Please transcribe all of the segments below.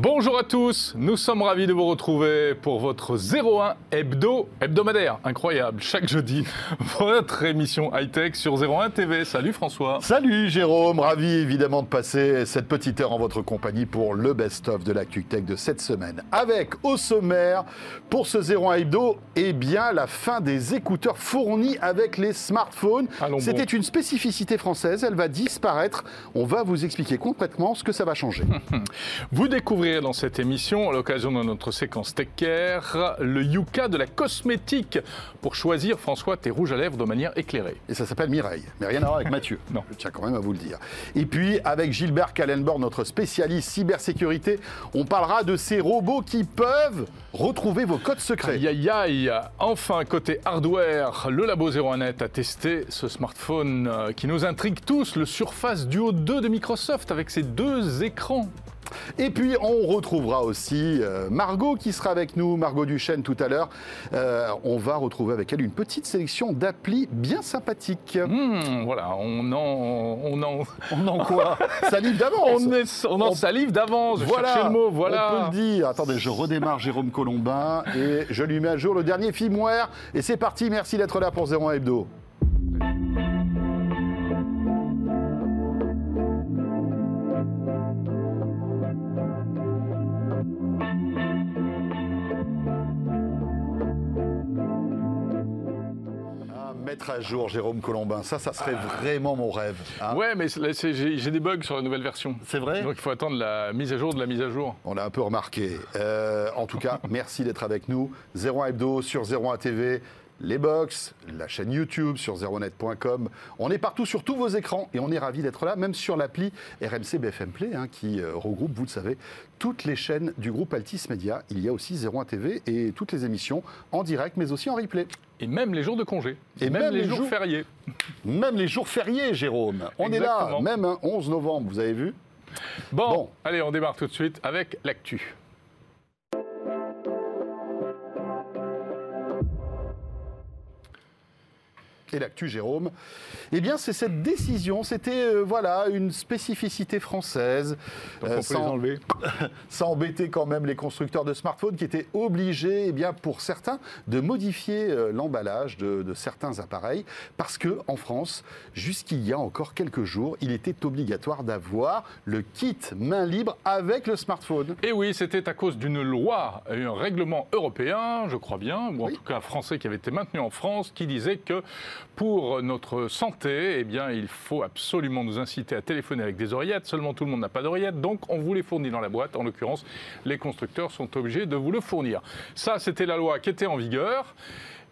Bonjour à tous, nous sommes ravis de vous retrouver pour votre 01 hebdo hebdomadaire. Incroyable, chaque jeudi, votre émission high-tech sur 01 TV. Salut François. Salut Jérôme, ravi évidemment de passer cette petite heure en votre compagnie pour le best-of de l'actu tech de cette semaine. Avec au sommaire, pour ce 01 hebdo, eh bien la fin des écouteurs fournis avec les smartphones. C'était bon. une spécificité française, elle va disparaître. On va vous expliquer concrètement ce que ça va changer. Vous dans cette émission, à l'occasion de notre séquence Tech Care, le Yuka de la cosmétique pour choisir, François, tes rouges à lèvres de manière éclairée. Et ça s'appelle Mireille, mais rien à voir avec Mathieu. Non. Je tiens quand même à vous le dire. Et puis, avec Gilbert Kallenborn, notre spécialiste cybersécurité, on parlera de ces robots qui peuvent retrouver vos codes secrets. Aïe aïe aïe Enfin, côté hardware, le Labo 01net a testé ce smartphone euh, qui nous intrigue tous, le Surface Duo 2 de Microsoft avec ses deux écrans. Et puis, on retrouvera aussi euh, Margot qui sera avec nous, Margot Duchesne tout à l'heure. Euh, on va retrouver avec elle une petite sélection d'applis bien sympathiques. Hmm, voilà, on en, on en, On en quoi Salive d'avance on, on en On- salive d'avance. Voilà, le mot, on voilà. peut le dire. Attendez, je redémarre Jérôme Colombin et je lui mets à jour le dernier firmware. Et c'est parti, merci d'être là pour 01 Hebdo. Mettre à jour Jérôme Colombin, ça, ça serait vraiment mon rêve. hein. Ouais, mais j'ai des bugs sur la nouvelle version. C'est vrai Donc il faut attendre la mise à jour de la mise à jour. On l'a un peu remarqué. Euh, en tout cas, merci d'être avec nous. 01 Hebdo sur 01 TV, les box, la chaîne YouTube sur 01net.com. On est partout sur tous vos écrans et on est ravis d'être là, même sur l'appli RMC BFM Play hein, qui euh, regroupe, vous le savez, toutes les chaînes du groupe Altis Media. Il y a aussi 01 TV et toutes les émissions en direct mais aussi en replay. Et même les jours de congé. Et même, même les les jours fériés. Même les jours fériés, Jérôme. On est là, même un 11 novembre, vous avez vu? Bon, Bon. allez, on démarre tout de suite avec l'actu. Et l'actu, Jérôme, eh bien, c'est cette décision. C'était, euh, voilà, une spécificité française. Donc Euh, on peut les sans- enlever. ça embêtait quand même les constructeurs de smartphones qui étaient obligés, eh bien, pour certains, de modifier euh, l'emballage de, de certains appareils parce que en France, jusqu'il y a encore quelques jours, il était obligatoire d'avoir le kit main libre avec le smartphone. Et oui, c'était à cause d'une loi, un règlement européen, je crois bien, ou en Oui. tout cas français qui avait été maintenu en France, qui disait que pour notre santé, eh il faut absolument nous inciter à téléphoner avec des oreillettes. Seulement, tout le monde n'a pas d'oreillettes, donc on vous les fournit dans la boîte. En l'occurrence, les constructeurs sont obligés de vous le fournir. Ça, c'était la loi qui était en vigueur.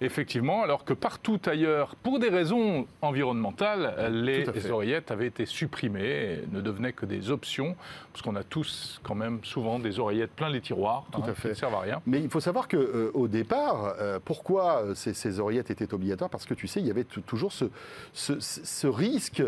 Effectivement, alors que partout ailleurs, pour des raisons environnementales, les à oreillettes avaient été supprimées et ne devenaient que des options, parce qu'on a tous quand même souvent des oreillettes plein les tiroirs, Tout à qui fait. ne servent à rien. Mais il faut savoir que au départ, euh, pourquoi euh, ces, ces oreillettes étaient obligatoires? Parce que tu sais, il y avait toujours ce, ce- ce risque,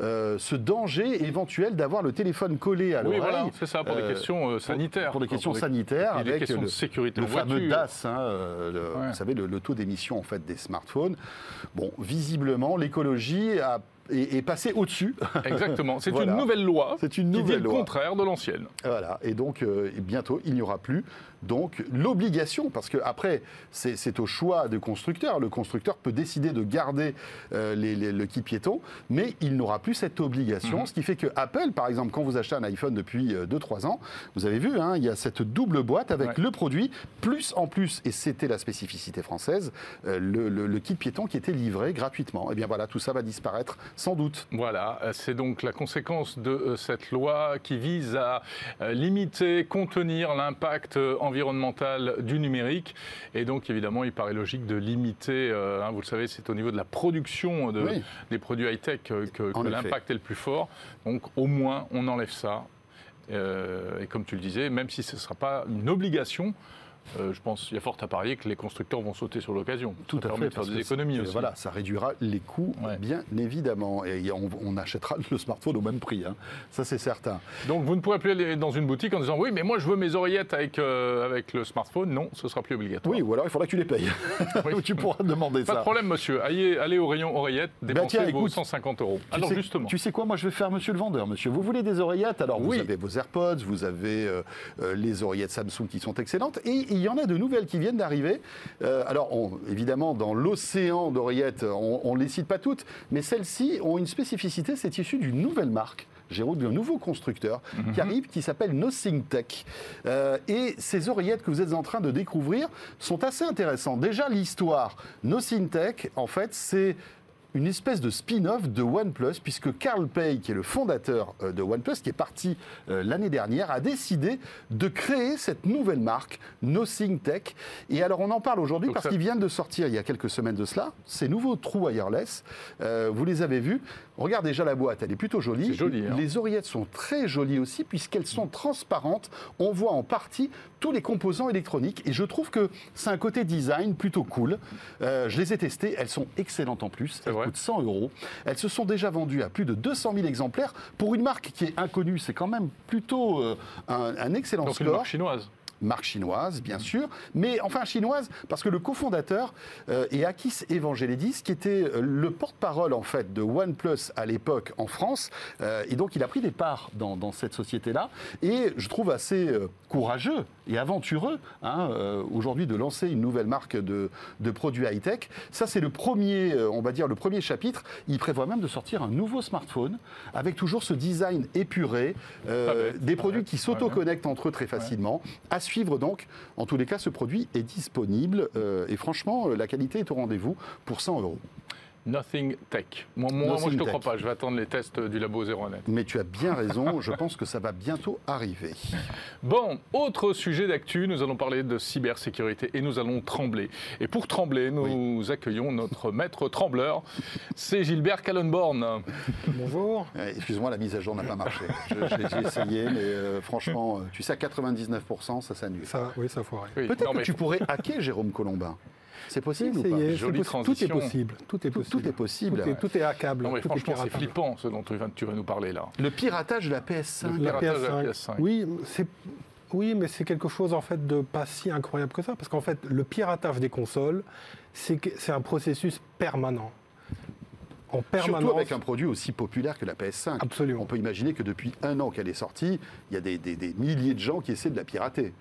euh, ce danger éventuel d'avoir le téléphone collé à Oui, l'oreille. voilà, c'est ça, pour des euh, questions euh, pour- sanitaires. Pour des quoi, questions sanitaires, des avec questions le, de sécurité le fameux. DAS, hein, euh, le- Ouais. vous savez, le, le taux d'émission en fait des smartphones. Bon, visiblement, l'écologie a- est, est passée au-dessus. Exactement. C'est Voilà. une nouvelle loi C'est une qui dit le contraire de l'ancienne. Voilà, et donc euh, bientôt il n'y aura plus donc l'obligation, parce que après c'est au choix du constructeur. Le constructeur peut décider de garder euh, les- les- le kit piéton, mais il n'aura plus cette obligation. Mhm. Ce qui fait que Apple, par exemple, quand vous achetez un iPhone depuis 2-3 ans, vous avez vu, hein, il y a cette double boîte avec Ouais. le produit, plus en plus, et c'était la spécificité française, euh, le, le- le kit piéton qui était livré gratuitement. Et bien voilà, tout ça va disparaître sans doute. Voilà, euh, c'est donc la conséquence de euh, cette loi qui vise à euh, limiter, contenir l'impact environnemental du numérique. Et donc, évidemment, il paraît logique de limiter, hein, vous le savez, c'est au niveau de la production de- Oui. des produits high-tech que, l'impact est le plus fort. Donc, au moins, on enlève ça. Euh, et comme tu le disais, même si ce ne sera pas une obligation, euh, je pense qu'il y a fort à parier que les constructeurs vont sauter sur l'occasion. Tout Ça à fait. de faire des économies aussi. Voilà, ça réduira les coûts, Ouais. bien évidemment. Et on, on achètera le smartphone au même prix, hein. ça c'est certain. Donc vous ne pourrez plus aller dans une boutique en disant oui, mais moi je veux mes oreillettes avec, euh, avec le smartphone. Non, ce sera plus obligatoire. Oui, ou alors il faudra que tu les payes. Oui. tu pourras demander Pas ça. de problème, monsieur. Allez, allez au rayon oreillettes, dépensez tiens, vos écoute, 150 euros. Tu Alors sais, justement, Tu sais quoi, moi je vais faire monsieur le vendeur, monsieur. Vous voulez des oreillettes? Alors vous avez vos AirPods, vous avez euh, les oreillettes Samsung qui sont excellentes. Et il y en a de nouvelles qui viennent d'arriver. Euh, alors on- évidemment, dans l'océan d'oreillettes, on ne les cite pas toutes, mais celles-ci ont une spécificité, c'est issu d'une nouvelle marque. Jérôme, d'un nouveau constructeur qui arrive, qui s'appelle Nothing Tech. Euh, et ces oreillettes que vous êtes en train de découvrir sont assez intéressantes. Déjà, l'histoire, Nothing Tech, en fait, c'est une espèce de spin-off de OnePlus, puisque Carl Pei, qui est le fondateur euh, de OnePlus, qui est parti euh, l'année dernière, a décidé de créer cette nouvelle marque, Nothing Tech. Et alors, on en parle aujourd'hui parce ça- qu'ils viennent de sortir il y a quelques semaines de cela, ces nouveaux trous wireless. Euh, vous les avez vus. Regarde déjà la boîte, elle est plutôt jolie. C'est joli, hein. Les oreillettes sont très jolies aussi, puisqu'elles sont transparentes. On voit en partie tous les composants électroniques. Et je trouve que c'est un côté design plutôt cool. Euh, je les ai testées, elles sont excellentes en plus. Elles vrai. coûtent 100 euros. Elles se sont déjà vendues à plus de 200 000 exemplaires. Pour une marque qui est inconnue, c'est quand même plutôt euh, un, un excellent donc une score marque chinoise. marque chinoise, bien sûr, mais enfin chinoise, parce que le cofondateur euh, est Akis Evangelidis, qui était le porte-parole en fait de OnePlus à l'époque en France, euh, et donc il a pris des parts dans, dans cette société-là, et je trouve assez courageux et aventureux hein, euh, aujourd'hui de lancer une nouvelle marque de, de produits high-tech. Ça c'est le premier, euh, on va dire le premier chapitre. Il prévoit même de sortir un nouveau smartphone avec toujours ce design épuré, euh, des produits qui s'auto-connectent entre eux très facilement. À suivre donc. En tous les cas, ce produit est disponible et franchement, la qualité est au rendez-vous pour 100 euros. Nothing Tech. Moi, moi, moi, je ne te Tech. crois pas. Je vais attendre les tests du labo 01net. Mais tu as bien raison, je pense que ça va bientôt arriver. Bon, autre sujet d'actu, nous allons parler de cybersécurité et nous allons trembler. Et pour trembler, nous accueillons notre maître trembleur, c'est Gilbert Callenborn. Bonjour. Euh, Excuse-moi, la mise à jour n'a pas marché. Je- J'ai essayé, mais euh, franchement, euh, tu sais, à 99%, ça s'annule. Ça, oui, ça foirait. Oui, Peut-être que mais tu pourrais hacker Jérôme Colombin. C'est possible ou pas Jolie possi- Tout est transition. possible. Tout est possible. tout est possible, Tout est, ouais. tout est hackable. Non, mais tout est franchement, c'est flippant ce dont tu vas, tu vas nous parler là. Le piratage de la PS5. Le La piratage de la PS5. PS5. Oui, c'est oui, mais c'est quelque chose en fait de pas si incroyable que ça, parce qu'en fait, le piratage des consoles, c'est un processus permanent. En permanence. Surtout avec un produit aussi populaire que la PS5. Absolument. On peut imaginer que depuis un an qu'elle est sortie, il y a des, des- des milliers de gens qui essaient de la pirater.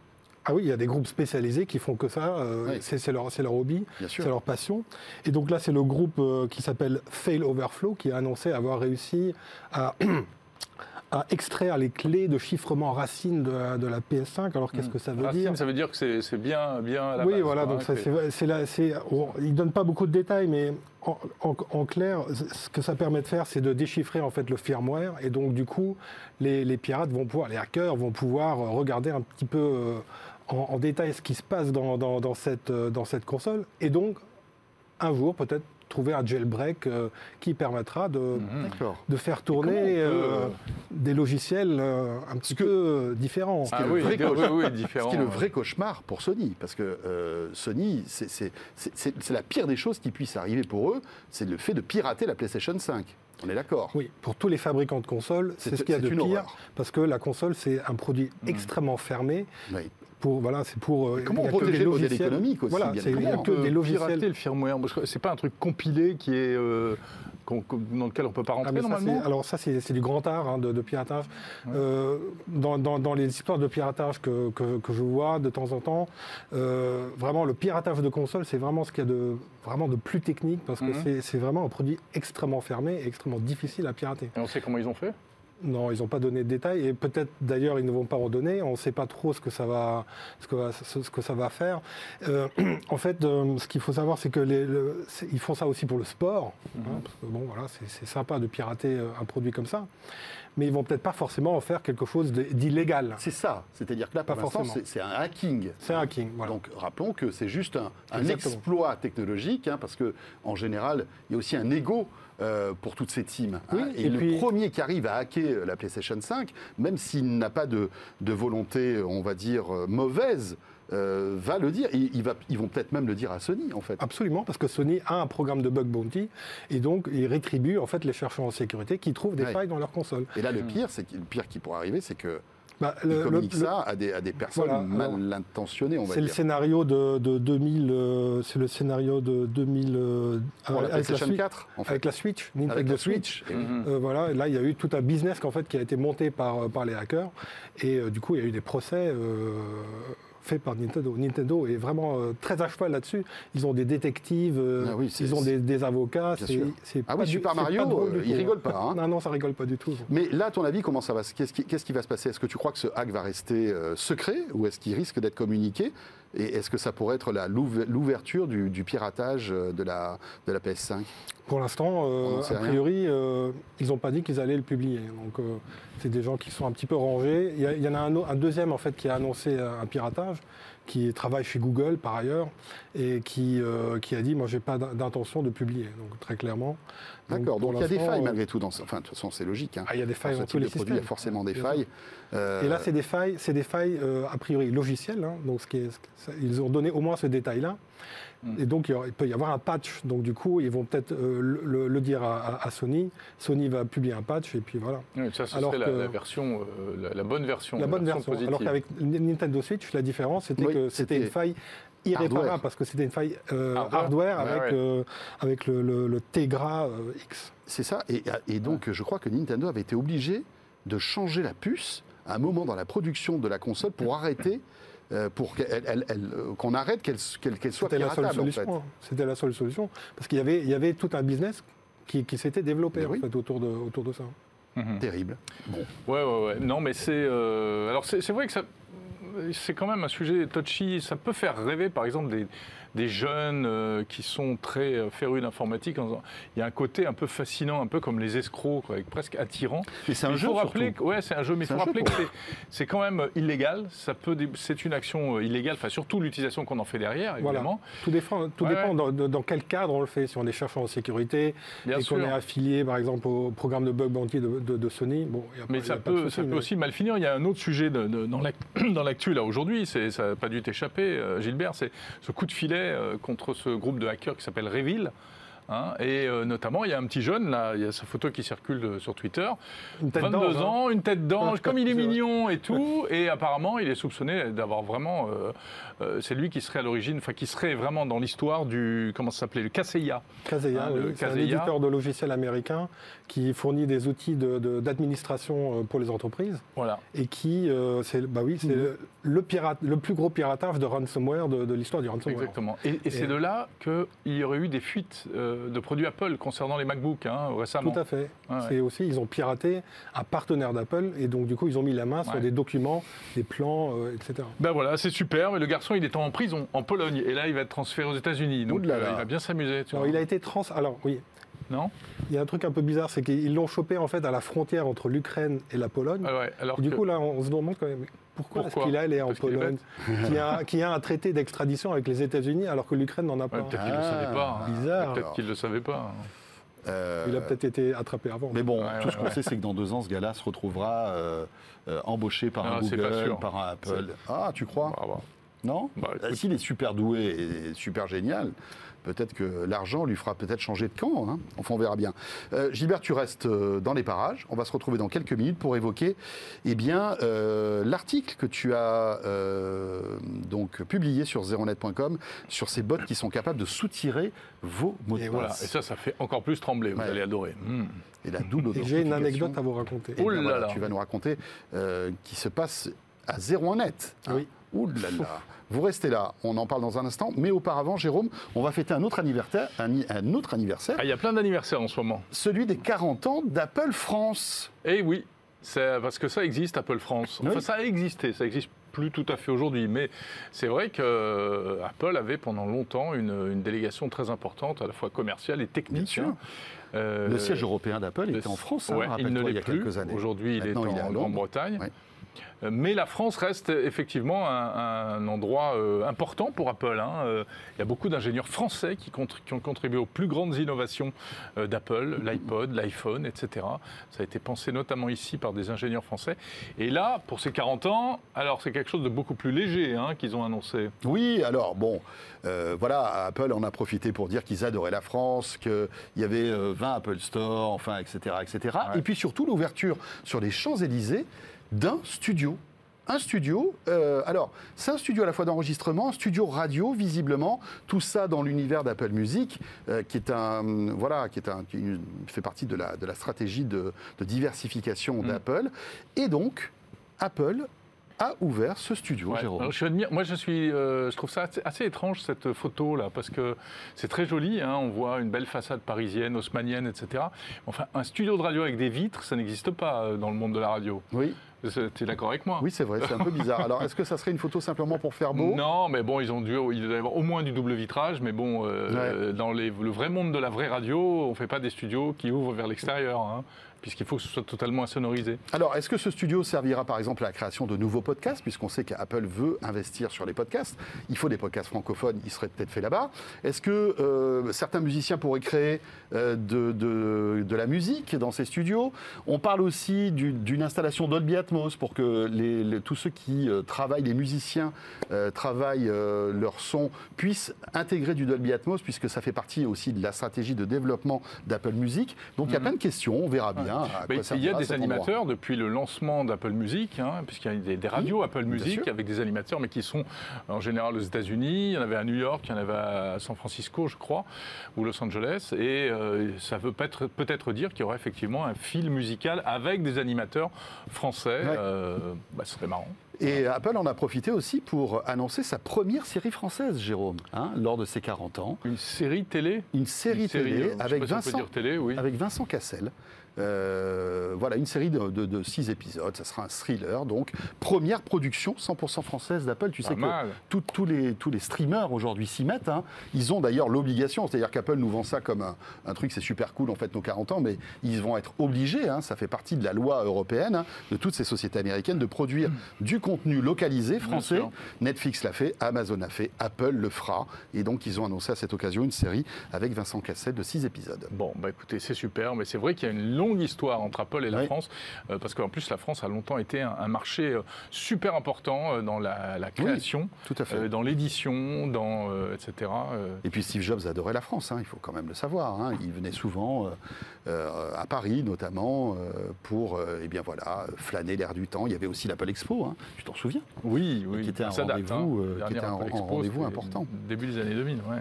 Ah oui, il y a des groupes spécialisés qui font que ça. euh, Oui. c'est leur, c'est leur hobby, c'est leur passion. Et donc là, c'est le groupe euh, qui s'appelle Fail Overflow qui a annoncé avoir réussi à, à extraire les clés de chiffrement racine de, la- de la PS5. Alors qu'est-ce que ça veut Racine, dire ça veut dire que c'est bien, bien à la Oui, base, voilà, donc hein, ça, c'est, là- c'est- on- il ne donne pas beaucoup de détails, mais en, en- en clair, ce que ça permet de faire, c'est de déchiffrer en fait le firmware, et donc du coup, les, les pirates vont pouvoir, les hackers vont pouvoir euh, regarder un petit peu euh, en, en détail ce qui se passe dans, dans- dans cette, euh, dans cette console, et donc un jour peut-être trouver un jailbreak euh, qui permettra de, Mhm. De faire tourner peut, euh, des logiciels euh, un petit peu différents. Ah qui est le oui, oui, Ce différent. qui est le ouais. vrai cauchemar pour Sony, parce que euh, Sony, c'est- la pire des choses qui puisse arriver pour eux, c'est le fait de pirater la PlayStation 5. On est d'accord Oui, pour tous les fabricants de consoles, C'est- ce qu'il y a de une pire, horreur. parce que la console, c'est un produit extrêmement fermé. Oui. Pour, voilà, c'est pour. euh, comment que protéger le modèle logiciels- économique aussi, Voilà, c'est- il y a évidemment. que Euh, des logiciels. pirater le firmware, parce que c'est pas un truc compilé qui est euh, dans lequel on peut pas Ah, rentrer normalement? alors ça, c'est du grand art hein, de, de piratage. Euh, dans, dans- dans les histoires de piratage que, que- que je vois de temps en temps, euh, vraiment le piratage de console, c'est vraiment ce qu'il y a de vraiment de plus technique parce que Mhm. c'est vraiment un produit extrêmement fermé et extrêmement difficile à pirater. Et on sait comment ils ont fait? Non, ils n'ont pas donné de détails et peut-être d'ailleurs ils ne vont pas en donner. On ne sait pas trop ce que ça va, ce que, va- ce, ce que ça va faire. Euh, en fait, euh, ce qu'il faut savoir, c'est que les, le- c'est- ils font ça aussi pour le sport. hein, parce que bon, voilà, c'est- sympa de pirater euh, un produit comme ça, mais ils vont peut-être pas forcément en faire quelque chose d'illégal. C'est ça, c'est-à-dire que là, Pas forcément. c'est un hacking. C'est un hacking, voilà. Donc rappelons que c'est juste un, exploit technologique, hein, parce que en général, il y a aussi un ego euh, pour toutes ces teams. hein. Et, et le puis- premier qui arrive à hacker la PlayStation 5, même s'il n'a pas de, de volonté, on va dire, euh, mauvaise, euh, va le dire. Et il va, ils vont peut-être même le dire à Sony, en fait. Absolument, parce que Sony a un programme de bug bounty et donc il rétribue en fait les chercheurs en sécurité qui trouvent des Ouais. failles dans leur console. Et là, le pire, c'est le pire qui pourrait arriver, c'est que Bah, le- communique le- ça à des, à des personnes Voilà, mal intentionnées, on va C'est le dire. scénario de, de 2000, euh, c'est le scénario de 2000 euh, Pour la avec, la PlayStation Switch, 4, en fait. avec la Switch, Nintendo Avec la Switch. Switch. Mhm. Euh, voilà, et là il y a eu tout un business qu'en fait, qui a été monté par, euh, par les hackers et euh, du coup il y a eu des procès faits par Nintendo. Nintendo est vraiment euh, très à cheval là-dessus. Ils ont des détectives, euh, Ah oui, ils ont des, des avocats. C'est- Ah pas oui, du- Super Mario, euh, il tout, rigole pas, hein. Non, non, ça rigole pas du tout. Mais là, à ton avis, comment ça va se- Qu'est-ce qui, qui va se passer? Est-ce que tu crois que ce hack va rester euh, secret ou est-ce qu'il risque d'être communiqué? Et est-ce que ça pourrait être l'ouverture du, du piratage euh, de la, de la PS5 Pour l'instant, euh, a priori, euh, ils n'ont pas dit qu'ils allaient le publier. Donc, euh, c'est des gens qui sont un petit peu rangés. Il y, a- il y en a un, un deuxième en fait qui a annoncé un piratage, qui travaille chez Google par ailleurs, et qui, euh, qui a dit moi, j'ai pas d'in- d'intention de publier. Donc très clairement. D'accord, donc il y a des failles euh, malgré tout. Dans ce- Enfin, de toute façon, c'est logique. hein. ah, il y a des failles dans tous les de produit, il y a forcément des failles. Euh, Et là, c'est des failles, c'est des failles euh, a priori logicielles. hein. donc, ce qui est- ils ont donné au moins ce détail-là. Mm. Et donc, il, peut y avoir un patch. Donc, du coup, ils vont peut-être euh, le, dire à, Sony. Sony va publier un patch et puis voilà. Oui, ça, ce Alors serait la, que- la version, euh, la, la bonne version. la bonne version. Alors qu'avec Nintendo Switch, la différence, c'était Oui, que c'était une faille irréparable hardware. parce que c'était une faille euh, Hardware. hardware, Ouais, avec, ouais. euh, avec le, le- le Tegra euh, X. C'est ça. Et, et donc, je crois que Nintendo avait été obligé de changer la puce à un moment dans la production de la console pour arrêter, pour qu'elle- elle- elle- euh, qu'on arrête qu'elle qu'elle- qu'elle soit C'était la seule piratable, en solution. fait. hein. C'était la seule solution parce qu'il y avait, il y avait tout un business qui, qui s'était développé en fait, autour, de, autour de ça. Mhm. Terrible. Bon. Ouais, ouais, ouais. Non, mais c'est. euh, alors, c'est c'est vrai que ça. C'est quand même un sujet touchy. Ça peut faire rêver, par exemple, des, des jeunes euh, qui sont très euh, férus d'informatique. Il y a un côté un peu fascinant, un peu comme les escrocs, quoi, presque attirant. Et c'est un jeu rappeler, que- ouais, c'est un jeu, mais il faut rappeler que c'est- quand même illégal. Ça peut, dé- c'est une action euh, illégale. Enfin, surtout l'utilisation qu'on en fait derrière, Voilà. évidemment. Tout, dépend, tout Ouais, dépend ouais. Dans, quel cadre on le fait. Si on est chercheur en sécurité Bien et qu'on est affilié, par exemple, au programme de bug bounty de, de- de Sony, bon, y a pas- Mais y ça a pas de peut, ça peut aussi mal finir. Il y a un autre sujet de- dans l'ac- dans l'actu là aujourd'hui, ça n'a pas dû t'échapper, euh, Gilbert, c'est ce coup de filet euh, contre ce groupe de hackers qui s'appelle Reveal. hein. et euh, notamment, il y a un petit jeune, là, il y a sa photo qui circule sur Twitter. Une tête 22 d'ange, hein. ans, une tête d'ange, comme il est mignon et tout. Et apparemment, il est soupçonné d'avoir vraiment. euh, euh, c'est lui qui serait à l'origine, enfin, qui serait vraiment dans l'histoire du. Comment ça s'appelait Le Kaseya. Kaseya, oui, le c'est un Kaseya. éditeur de logiciels américain qui fournit des outils de- de- d'administration euh, pour les entreprises Voilà. et qui, euh, c'est bah oui, c'est Mhm. le, pirate, le plus gros piratage de ransomware de, de l'histoire du ransomware. Exactement. Et, et c'est de là qu'il y aurait eu des fuites euh, de produits Apple concernant les MacBooks hein, récemment. Tout à fait. Ouais. C'est aussi, ils ont piraté un partenaire d'Apple et donc du coup ils ont mis la main sur Ouais. des documents, des plans, euh, etc. Ben voilà, c'est super. Mais le garçon, il est en prison en Pologne et là, il va être transféré aux États-Unis. Donc, là il va bien s'amuser. Alors il a été trans. Alors oui, Non il y a un truc un peu bizarre, c'est qu'ils l'ont chopé en fait à la frontière entre l'Ukraine et la Pologne. Ah ouais, alors Et du que- coup là, on se demande quand même pourquoi, Pourquoi est-ce qu'il est allé en Pologne, qui a, qui a un traité d'extradition avec les États-Unis alors que l'Ukraine n'en a pas. Ouais, peut-être qu'il ne le Ah, savait pas. hein. bizarre. Peut-être qu'il ne le savait pas. Euh, Il a peut-être été attrapé avant. Mais bon, Ouais, tout ouais, ce qu'on ouais. sait, c'est que dans deux ans, ce gars-là se retrouvera euh, euh, embauché par Ah, un pas Google, sûr. par un Apple. Ah, tu crois? Ah, bah. Non Bah. Euh, S'il est super doué et super génial, peut-être que l'argent lui fera peut-être changer de camp. hein. Enfin, on verra bien. Euh, Gilbert, tu restes euh, dans les parages. On va se retrouver dans quelques minutes pour évoquer eh bien, euh, l'article que tu as euh, donc publié sur zeronet.com sur ces bots qui sont capables de soutirer vos mots de Et passe. Voilà. Et ça, ça fait encore plus trembler. Vous Ouais. allez adorer. Hmm. Et la double j'ai une anecdote à vous raconter. Oh là voilà, là. Tu vas nous raconter euh, qui se passe à 01net. hein. Oui. Ouh là là. Vous restez là, on en parle dans un instant. Mais auparavant, Jérôme, on va fêter un autre anniversaire, un, i- un autre anniversaire, Ah, il y a plein d'anniversaires en ce moment. celui des 40 ans d'Apple France. Eh oui, c'est parce que ça existe, Apple France. Enfin, Oui. ça a existé, ça existe plus tout à fait aujourd'hui, mais c'est vrai que euh, Apple avait pendant longtemps une, une délégation très importante, à la fois commerciale et technique. Bien sûr. hein. Euh, Le siège européen d'Apple le- était en France, hein, Ouais, il ne rappelle-toi, il y l'est a plus. quelques années. Aujourd'hui, il est en. Grande-Bretagne. Ouais. Mais la France reste effectivement un, un endroit euh, important pour Apple. hein. Euh, Il y a beaucoup d'ingénieurs français qui, ont contribué aux plus grandes innovations euh, d'Apple, l'iPod, l'iPhone, etc. Ça a été pensé notamment ici par des ingénieurs français. Et là, pour ces 40 ans, alors c'est quelque chose de beaucoup plus léger hein, qu'ils ont annoncé. Oui, alors bon, voilà, Apple en a profité pour dire qu'ils adoraient la France, qu'il y avait euh, 20 Apple Store, enfin, etc. etc. Ouais. Et puis surtout l'ouverture sur les Champs-Élysées d'un studio. Un studio, euh, alors c'est un studio à la fois d'enregistrement, un studio radio visiblement, tout ça dans l'univers d'Apple Music, euh, qui est un voilà, qui est un qui fait partie de la de la stratégie de, de diversification d'Apple. Et donc Apple a ouvert ce studio, Ouais. Jérôme. Alors, je admire- moi, je, suis, euh, je trouve ça assez, assez étrange, cette photo-là, parce que c'est très joli. hein, on voit une belle façade parisienne, haussmannienne, etc. Enfin, un studio de radio avec des vitres, ça n'existe pas dans le monde de la radio. Oui. Tu es d'accord avec moi? Oui, c'est vrai, c'est un peu bizarre. Alors, est-ce que ça serait une photo simplement pour faire beau? Non, mais bon, ils ont dû, il doit y avoir au moins du double vitrage, mais bon, euh, dans les- le vrai monde de la vraie radio, on ne fait pas des studios qui ouvrent vers l'extérieur, hein, puisqu'il faut que ce soit totalement insonorisé. Alors, est-ce que ce studio servira par exemple à la création de nouveaux podcasts, puisqu'on sait qu'Apple veut investir sur les podcasts? Il faut des podcasts francophones, ils seraient peut-être faits là-bas. Est-ce que euh, certains musiciens pourraient créer euh, de, de- de la musique dans ces studios? On parle aussi du- d'une installation Dolby Atmos pour que les- les- tous ceux qui euh, travaillent, les musiciens travaillent leur son, puissent intégrer du Dolby Atmos, puisque ça fait partie aussi de la stratégie de développement d'Apple Music. Donc il y a plein de questions, on verra bien. Il y a des endroit. animateurs depuis le lancement d'Apple Music, hein, puisqu'il y a des, des radios Apple Music avec des animateurs, mais qui sont en général aux États-Unis. Il y en avait à New York, il y en avait à San Francisco, je crois, ou Los Angeles. Et euh, ça veut peut-être dire qu'il y aurait effectivement un fil musical avec des animateurs français. Ouais. Euh, bah, ce serait marrant. Et Apple en a profité aussi pour annoncer sa première série française, Jérôme, hein, lors de ses 40 ans. Une série télé Une série Une télé euh, avec, Vincent, dire télé, oui. avec Vincent Cassel. Euh, voilà, une série de, de- de six épisodes, ça sera un thriller, donc première production 100% française d'Apple. Tu Pas sais mal. que tous, les, tous les streamers aujourd'hui s'y mettent. hein. Ils ont d'ailleurs l'obligation, c'est-à-dire qu'Apple nous vend ça comme un, un truc, c'est super cool en fait nos 40 ans, mais ils vont être obligés, hein, ça fait partie de la loi européenne, hein, de toutes ces sociétés américaines, de produire du contenu localisé français. Netflix l'a fait, Amazon a fait, Apple le fera. Et donc ils ont annoncé à cette occasion une série avec Vincent Cassel de six épisodes. Bon, bah écoutez, c'est super, mais c'est vrai qu'il y a une longue histoire entre Apple et la Oui. France, euh, parce qu'en plus la France a longtemps été un, un marché euh, super important euh, dans la, la création, Tout à fait. euh, dans l'édition, dans euh, etc. Et puis Steve Jobs adorait la France, hein, il faut quand même le savoir. hein. Il venait souvent à Paris, notamment, pour eh bien voilà, flâner l'air du temps. Il y avait aussi l'Apple Expo, hein, tu t'en souviens? Oui, oui, qui était un rendez-vous, qui était un- rendez-vous important. Début des années 2000, ouais.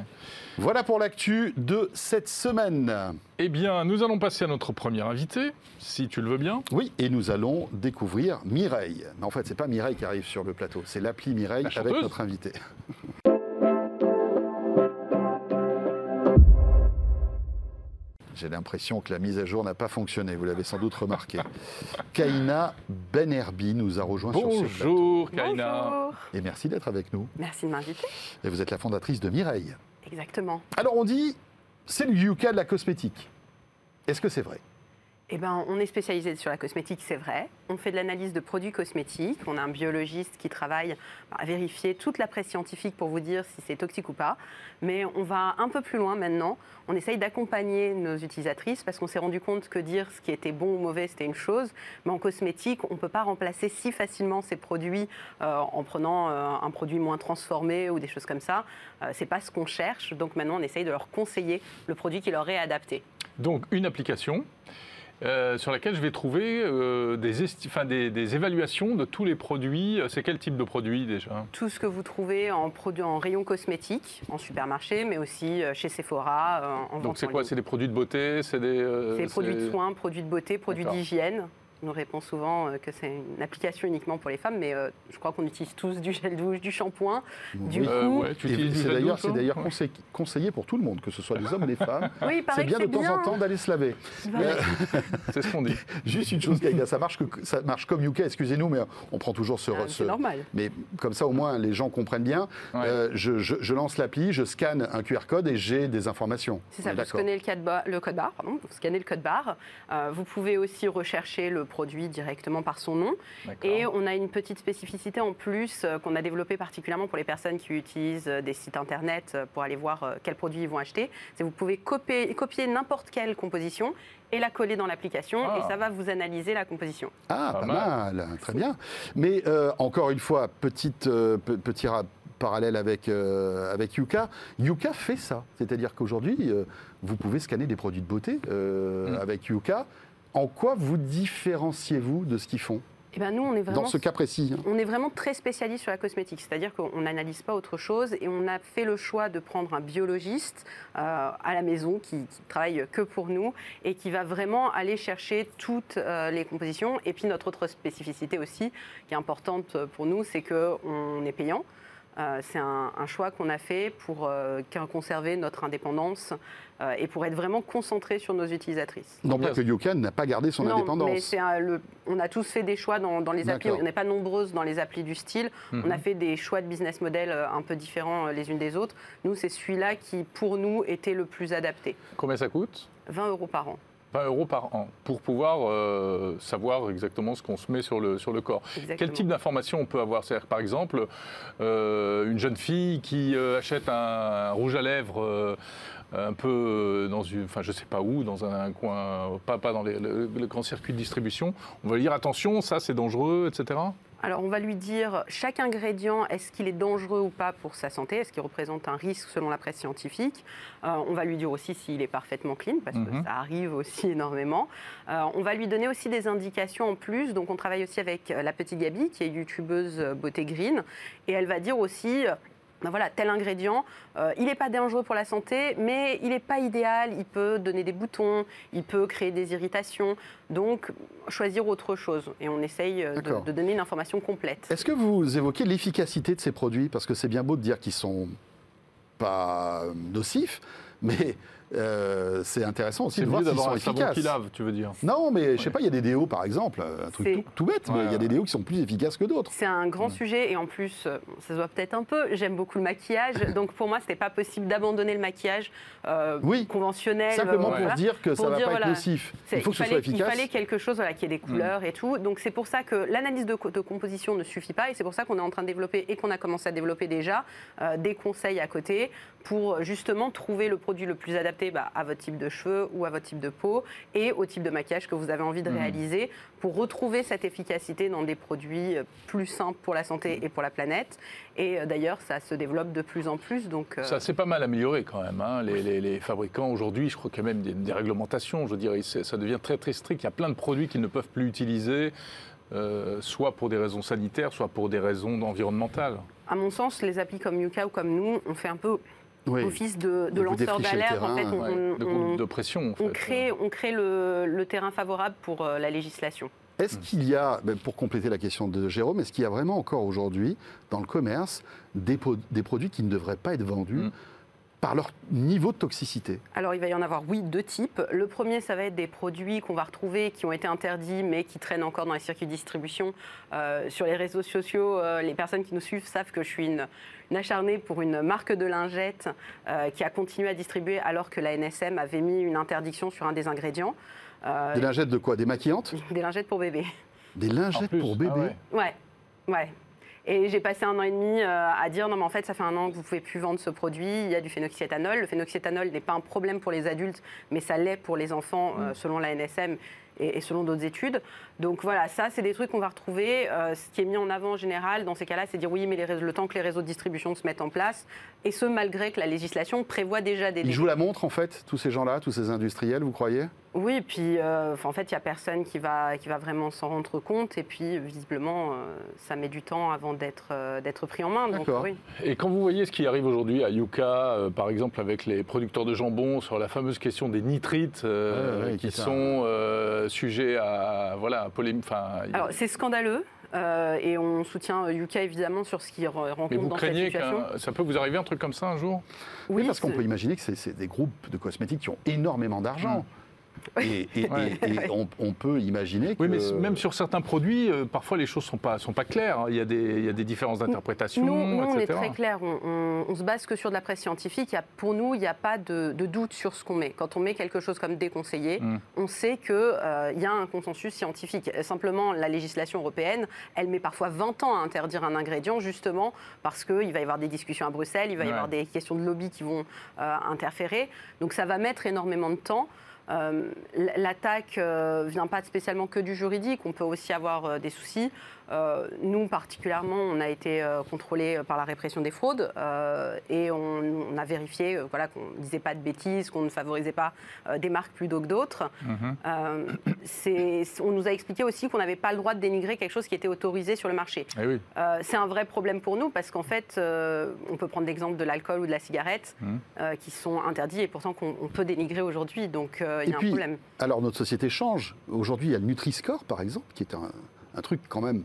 Voilà pour l'actu de cette semaine. Eh bien, nous allons passer à notre premier invité, si tu le veux bien. Oui, et nous allons découvrir Mireille. Mais en fait, c'est pas Mireille qui arrive sur le plateau, c'est l'appli Mireille La avec notre invité. J'ai l'impression que la mise à jour n'a pas fonctionné, vous l'avez sans doute remarqué. Kaina Benerbi nous a rejoint sur ce plateau. Bonjour, Kaina. Bonjour. Et merci d'être avec nous. Merci de m'inviter. Et vous êtes la fondatrice de Mireille. Exactement. Alors on dit, c'est le Yuka de la cosmétique. Est-ce que c'est vrai? Eh ben, on est spécialisé sur la cosmétique, c'est vrai. On fait de l'analyse de produits cosmétiques. On a un biologiste qui travaille à vérifier toute la presse scientifique pour vous dire si c'est toxique ou pas. Mais on va un peu plus loin maintenant. On essaye d'accompagner nos utilisatrices parce qu'on s'est rendu compte que dire ce qui était bon ou mauvais, c'était une chose. Mais en cosmétique, on ne peut pas remplacer si facilement ces produits euh, en prenant euh, un produit moins transformé ou des choses comme ça. Euh, c'est pas ce qu'on cherche. Donc maintenant, on essaye de leur conseiller le produit qui leur est adapté. Donc, une application euh, sur laquelle je vais trouver euh, des, des, des évaluations de tous les produits. Euh, C'est quel type de produit déjà? Tout ce que vous trouvez en, produits, en rayon cosmétique, en supermarché, mais aussi chez Sephora, en vente Donc, c'est en quoi. C'est des produits de beauté? C'est des. C'est produits de soins, produits de beauté, produits d'hygiène. On nous répond souvent euh, que c'est une application uniquement pour les femmes, mais euh, je crois qu'on utilise tous du gel douche, du shampoing. Du. Euh, coup, ouais, C'est d'ailleurs, c'est conseillé pour tout le monde, que ce soit des hommes ou des femmes. oui, C'est bien de temps en temps d'aller se laver. C'est ce qu'on dit. Juste une chose, Kaïda, ça marche, que, ça marche comme UK, excusez-nous, mais on prend toujours ce... Ah, ce- C'est normal. mais comme ça, au moins, les gens comprennent bien. Ouais. Euh, je, je- je lance l'appli, je scanne un QR code et j'ai des informations. C'est ça, vous scannez le code, barre, le code barre, pardon, vous scannez le code barre. Euh, vous pouvez aussi rechercher le produit directement par son nom. Et on a une petite spécificité en plus euh, qu'on a développée particulièrement pour les personnes qui utilisent euh, des sites internet euh, pour aller voir euh, quels produits ils vont acheter. C'est vous pouvez copier, copier n'importe quelle composition et la coller dans l'application Ah. et ça va vous analyser la composition. Ah, Pas pas, mal. mal. très bien. Mais euh, encore une fois, petite, euh, pe- petit ra- parallèle avec, euh, avec Yuka. Yuka fait ça. C'est-à-dire qu'aujourd'hui, euh, vous pouvez scanner des produits de beauté euh, Mm. avec Yuka. En quoi vous différenciez-vous de ce qu'ils font Et ben nous, on est vraiment dans ce cas précis hein On est vraiment très spécialiste sur la cosmétique, c'est-à-dire qu'on n'analyse pas autre chose et on a fait le choix de prendre un biologiste euh, à la maison qui, qui travaille que pour nous et qui va vraiment aller chercher toutes euh, les compositions. Et puis notre autre spécificité aussi, qui est importante pour nous, c'est qu'on est payant. Euh, c'est un, un choix qu'on a fait pour euh, conserver notre indépendance euh, et pour être vraiment concentré sur nos utilisatrices. Non pas que Yuka n'a pas gardé son non, indépendance. mais c'est un- le- on a tous fait des choix dans, dans les applis. On n'est pas nombreuses dans les applis du style. Mhm. On a fait des choix de business model un peu différents les unes des autres. Nous, c'est celui-là qui, pour nous, était le plus adapté. Combien ça coûte? 20 euros par an. 20 euros par an pour pouvoir euh, savoir exactement ce qu'on se met sur le, sur le corps. Exactement. Quel type d'informations on peut avoir? C'est-à-dire, par exemple, euh, une jeune fille qui euh, achète un, un rouge à lèvres un peu dans une, enfin je sais pas où, dans un coin, pas, pas dans les- le, le grand circuit de distribution. On va lui dire attention, ça c'est dangereux, etc. Alors, on va lui dire chaque ingrédient, est-ce qu'il est dangereux ou pas pour sa santé? Est-ce qu'il représente un risque selon la presse scientifique? Euh, On va lui dire aussi s'il est parfaitement clean, parce que Mhm. ça arrive aussi énormément. Euh, on va lui donner aussi des indications en plus. Donc, on travaille aussi avec euh, la petite Gabi, qui est youtubeuse beauté green. Et elle va dire aussi. Ben voilà, tel ingrédient, euh, il n'est pas dangereux pour la santé, mais il n'est pas idéal, il peut donner des boutons, il peut créer des irritations, donc choisir autre chose. Et on essaye euh, de, de donner une information complète. Est-ce que vous évoquez l'efficacité de ces produits? Parce que c'est bien beau de dire qu'ils sont pas nocifs, mais euh, c'est intéressant aussi de voir s'ils d'avoir sont efficaces. qui lave, tu veux dire Non, mais je sais pas, il y a des déos par exemple, un truc tout, tout bête, mais Ouais, il y a des ouais. déos qui sont plus efficaces que d'autres. C'est un grand sujet et en plus, euh, ça se voit peut-être un peu, j'aime beaucoup le maquillage, donc pour moi, ce n'était pas possible d'abandonner le maquillage euh, Oui. conventionnel. Simplement euh, pour voilà. dire que ça Pour va dire, pas être nocif. Il faut que ce fallait, soit efficace. Il fallait quelque chose voilà, qui ait des couleurs et tout. Donc c'est pour ça que l'analyse de, co- de composition ne suffit pas et c'est pour ça qu'on est en train de développer et qu'on a commencé à développer déjà euh, des conseils à côté pour justement trouver le produit le plus adapté bah, à votre type de cheveux ou à votre type de peau et au type de maquillage que vous avez envie de Mhm. réaliser pour retrouver cette efficacité dans des produits euh, plus simples pour la santé et pour la planète. Et euh, d'ailleurs, ça se développe de plus en plus. Donc, euh, Ça s'est pas mal amélioré quand même. hein. Les, les- les fabricants aujourd'hui, je crois qu'il y a même des, des réglementations. Je veux dire, ça devient très très strict. Il y a plein de produits qu'ils ne peuvent plus utiliser, euh, soit pour des raisons sanitaires, soit pour des raisons environnementales. à mon sens, les applis comme Yuka ou comme nous, on fait un peu Oui. office de, lanceur d'alerte. En fait, terrain, on, Ouais, on- de on- groupe de pression. En on crée, on crée le, le terrain favorable pour euh, la législation. Est-ce qu'il y a, ben, pour compléter la question de Jérôme, est-ce qu'il y a vraiment encore aujourd'hui dans le commerce des, produits qui ne devraient pas être vendus Mm. Par leur niveau de toxicité Alors, il va y en avoir, oui, deux types. Le premier, ça va être des produits qu'on va retrouver qui ont été interdits, mais qui traînent encore dans les circuits de distribution. Euh, sur les réseaux sociaux, euh, les personnes qui nous suivent savent que je suis une, une acharnée pour une marque de lingettes euh, qui a continué à distribuer alors que la NSM avait mis une interdiction sur un des ingrédients. Euh, Des lingettes de quoi? Des maquillantes? Des lingettes pour bébé. Des lingettes plus, pour ah bébé ouais. Ouais, ouais. Et j'ai passé un an et demi euh, à dire non mais en fait ça fait un an que vous pouvez plus vendre ce produit, il y a du phénoxyéthanol. Le phénoxyéthanol n'est pas un problème pour les adultes, mais ça l'est pour les enfants euh, selon la NSM et, et selon d'autres études. Donc voilà, ça c'est des trucs qu'on va retrouver. Euh, ce qui est mis en avant en général dans ces cas-là, c'est dire oui mais les réseaux- le temps que les réseaux de distribution se mettent en place, et ce malgré que la législation prévoit déjà des Ils jouent la montre en fait, tous ces gens-là, tous ces industriels, vous croyez? Oui, et puis euh, en fait, il n'y a personne qui va, qui va vraiment s'en rendre compte. Et puis, visiblement, euh, ça met du temps avant d'être euh, d'être pris en main. Donc, D'accord. oui. Et quand vous voyez ce qui arrive aujourd'hui à Yuka, euh, par exemple avec les producteurs de jambon, sur la fameuse question des nitrites euh, Ouais, ouais, qui sont euh, sujets à voilà, à polémique. Enfin, il- Alors, c'est scandaleux. euh, et on soutient euh, Yuka évidemment sur ce qu'il re- mais rencontre vous dans cette craignez situation. que ça peut vous arriver un truc comme ça un jour? Oui, parce qu'on peut imaginer que c'est- c'est des groupes de cosmétiques qui ont énormément d'argent. Et, et- Ouais. et- et on, on peut imaginer que. Oui, mais même sur certains produits, euh, parfois les choses ne sont pas, sont pas claires. Il y a des, il y a des différences d'interprétation, Nous, nous, on est très clair. On, on- on se base que sur de la presse scientifique. Il y a- pour nous, il n'y a pas de, de doute sur ce qu'on met. Quand on met quelque chose comme déconseillé, Mm. on sait qu'il y a un consensus scientifique. Euh, Simplement, la législation européenne, elle met parfois 20 ans à interdire un ingrédient, justement parce qu'il va y avoir des discussions à Bruxelles, il va y Ouais. avoir des questions de lobby qui vont euh, interférer. Donc ça va mettre énormément de temps. Euh, L'attaque ne vient pas spécialement que du juridique, on peut aussi avoir euh, des soucis. Euh, nous, particulièrement, on a été euh, contrôlés par la répression des fraudes euh, et on, on a vérifié euh, voilà, qu'on ne disait pas de bêtises, qu'on ne favorisait pas euh, des marques plutôt que d'autres. Mhm. Euh, on nous a expliqué aussi qu'on n'avait pas le droit de dénigrer quelque chose qui était autorisé sur le marché. Eh oui. Euh, c'est un vrai problème pour nous parce qu'en fait, euh, on peut prendre l'exemple de l'alcool ou de la cigarette Mhm. euh, qui sont interdits et pourtant qu'on on peut dénigrer aujourd'hui. Donc euh, il y a puis, un problème. alors notre société change. Aujourd'hui, il y a le Nutri-Score, par exemple, qui est un, un truc quand même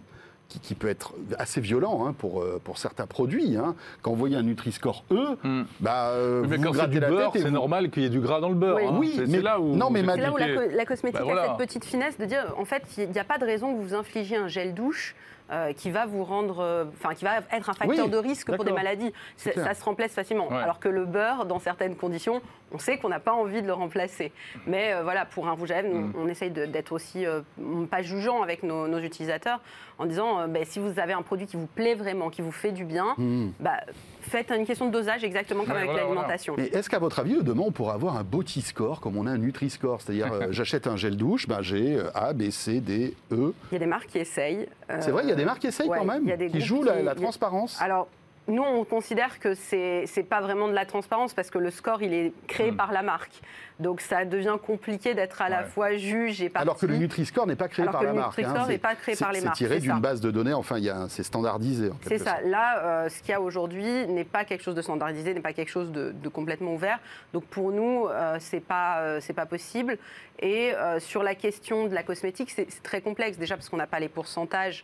qui, qui peut être assez violent hein, pour, euh, pour certains produits. hein. Quand vous voyez un Nutri-Score E, Mm. bah, euh, mais vous grattez du la beurre, tête c'est vous- normal qu'il y ait du gras dans le beurre. Oui. hein. Oui, C'est- mais- c'est là où. non, mais ma- là où la, expliquez- co- la cosmétique Bah, voilà. a cette petite finesse de dire, en fait, il n'y a pas de raison que vous infligiez un gel douche euh, qui va vous rendre, euh, enfin, qui va être un facteur Oui, de risque pour des maladies. Ça se remplace facilement. Ouais. Alors que le beurre, dans certaines conditions, on sait qu'on n'a pas envie de le remplacer. Mais euh, voilà, pour un rouge à lèvres, Mm. on essaye d'être aussi euh, pas jugeant avec nos, nos utilisateurs en disant, euh, ben, si vous avez un produit qui vous plaît vraiment, qui vous fait du bien, Mm. bah, faites une question de dosage exactement comme Ouais, avec voilà, voilà. l'alimentation. Mais est-ce qu'à votre avis, demain, on pourra avoir un body score comme on a un Nutri-Score C'est-à-dire, euh, j'achète un gel douche, ben, j'ai euh, A, B, C, D, E. Il y a des marques qui essayent. C'est vrai, il y a des marques qui essayent ouais, quand même, il y a des qui jouent la, qui- la il y a- transparence. Alors, nous, on considère que c'est n'est pas vraiment de la transparence parce que le score, il est créé Mm. par la marque. Donc, ça devient compliqué d'être à la fois juge et partie. Alors que le Nutri-Score n'est pas créé Alors par que la le marque. Nutri-Score c'est- n'est pas créé par les marques, C'est tiré d'une base de données, enfin, c'est standardisé. en C'est ça. Là, euh, ce qu'il y a aujourd'hui n'est pas quelque chose de standardisé, n'est pas quelque chose de, de complètement ouvert. Donc pour nous, euh, c'est pas euh, c'est pas possible. Et euh, sur la question de la cosmétique, c'est très complexe déjà parce qu'on n'a pas les pourcentages.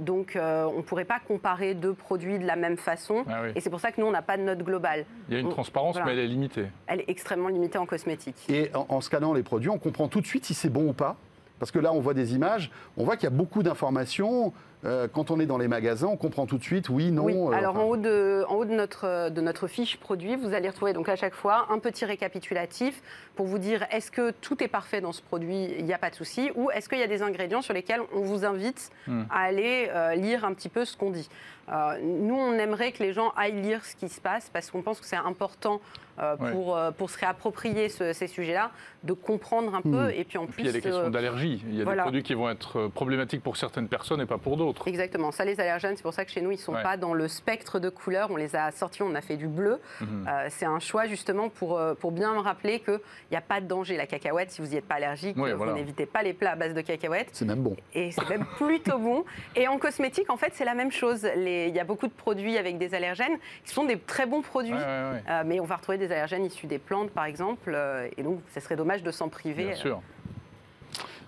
Donc on ne pourrait pas comparer deux produits de la même façon. Ah oui. Et c'est pour ça que nous, on n'a pas de note globale. Il y a une On- transparence, voilà. mais elle est limitée. Elle est extrêmement limitée en cosmétique. Et en, scannant les produits, on comprend tout de suite si c'est bon ou pas. Parce que là, on voit des images, on voit qu'il y a beaucoup d'informations. Euh, quand on est dans les magasins, on comprend tout de suite, oui, non. Oui, euh, alors enfin, en haut, de, en haut de, notre, de notre fiche produit, vous allez retrouver donc à chaque fois un petit récapitulatif pour vous dire est-ce que tout est parfait dans ce produit, il n'y a pas de souci, ou est-ce qu'il y a des ingrédients sur lesquels on vous invite Hmm. à aller euh, lire un petit peu ce qu'on dit. Euh, nous, on aimerait que les gens aillent lire ce qui se passe parce qu'on pense que c'est important euh, Ouais. pour, euh, pour se réapproprier ce- ces sujets-là, de comprendre un peu, et puis en Et plus... puis il y a des questions euh, d'allergie. Il y a voilà. des produits qui vont être problématiques pour certaines personnes et pas pour d'autres. Exactement. Ça, les allergènes, c'est pour ça que chez nous, ils ne sont Ouais. pas dans le spectre de couleurs. On les a sortis, on a fait du bleu. Mhm. Euh, c'est un choix justement pour, euh, pour bien me rappeler qu'il n'y a pas de danger. La cacahuète, si vous n'y êtes pas allergique, voilà. vous n'évitez pas les plats à base de cacahuètes. C'est même bon. Et c'est même plutôt bon. Et en cosmétique, en fait, c'est la même chose. Il y a beaucoup de produits avec des allergènes qui sont des très bons produits. Ouais, ouais, ouais. Euh, mais on va retrouver des allergènes issus des plantes, par exemple. euh, et donc, ce serait dommage de s'en priver. Bien sûr.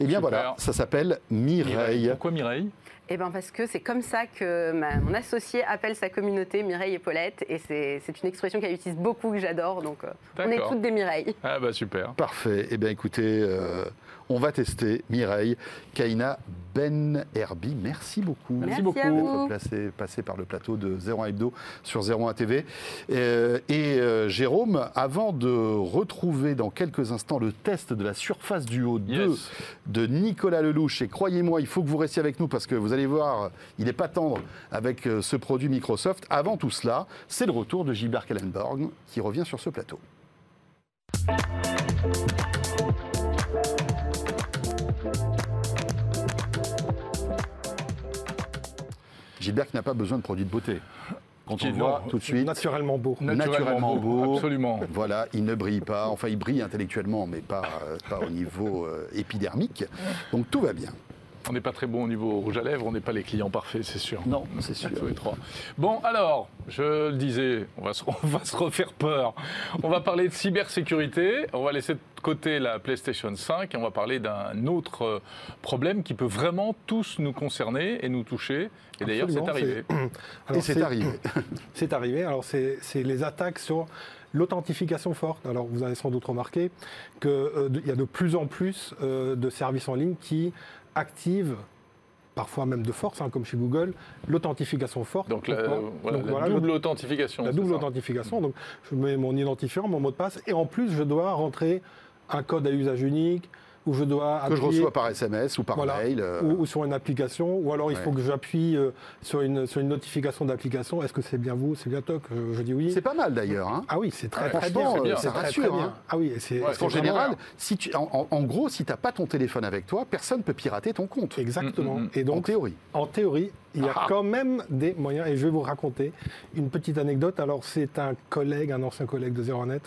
Eh bien Super. voilà, ça s'appelle Mireille. Pourquoi Mireille? Eh ben parce que c'est comme ça que ma- mon associé appelle sa communauté Mireille et Paulette. Et c'est c'est une expression qu'elle utilise beaucoup, que j'adore. Donc, euh, on est toutes des Mireilles. Ah bah super. Parfait. Eh bien écoutez, euh, on va tester Mireille. Kaina Ben Herbi, merci beaucoup. Merci beaucoup. d'être placé, passé par le plateau de 01 Hebdo sur 01 TV. Euh, et euh, Jérôme, avant de retrouver dans quelques instants le test de la surface du haut 2 Yes. de Nicolas Lelouch, et croyez-moi, il faut que vous restiez avec nous parce que vous allez voir, il n'est pas tendre avec euh, ce produit Microsoft. Avant tout cela, c'est le retour de Gilbert Kellenborg qui revient sur ce plateau. Gilbert qui n'a pas besoin de produits de beauté. Quand on voit tout de suite, Naturellement beau. Naturellement beau. Absolument. voilà, il ne brille pas. Enfin, il brille intellectuellement, mais pas, euh, pas au niveau euh, épidermique. Donc tout va bien. On n'est pas très bon au niveau rouge à lèvres, on n'est pas les clients parfaits, c'est sûr. Non, c'est sûr. Tous les trois. Bon, alors, je le disais, on va, se, on va se refaire peur. On va parler de cybersécurité, on va laisser de côté la PlayStation 5 et on va parler d'un autre euh, problème qui peut vraiment tous nous concerner et nous toucher. Et d'ailleurs, c'est arrivé. Et c'est arrivé. C'est arrivé. Alors, c'est les attaques sur l'authentification forte. Alors, vous avez sans doute remarqué qu'il y a de plus en plus euh, de services en ligne qui activent parfois même de force, hein, comme chez Google, l'authentification forte. Donc, la, Pourquoi voilà, Donc, la voilà, double authentification. la double authentification. Donc, je mets mon identifiant, mon mot de passe, et en plus, je dois rentrer un code à usage unique, ou je dois Que je appuyer- reçois par SMS ou par Voilà. mail. euh, ou, ou sur une application, ou alors il faut que j'appuie euh, sur, une, sur une notification d'application. Est-ce que c'est bien vous C'est bien Toc? Je, je dis oui. C'est pas mal d'ailleurs. hein. Ah oui, c'est très, Ouais, très bien. euh, ça C'est très, rassure. très bien. hein. Ah oui, et c'est Ouais, Parce qu'en général, si tu, en, en- en gros, si tu n'as pas ton téléphone avec toi, personne ne peut pirater ton compte. Exactement. Mm, mm, mm. Et en donc, théorie. en théorie, il y a Ah. quand même des moyens. Et je vais vous raconter une petite anecdote. Alors, c'est un collègue, un ancien collègue de ZeroNet,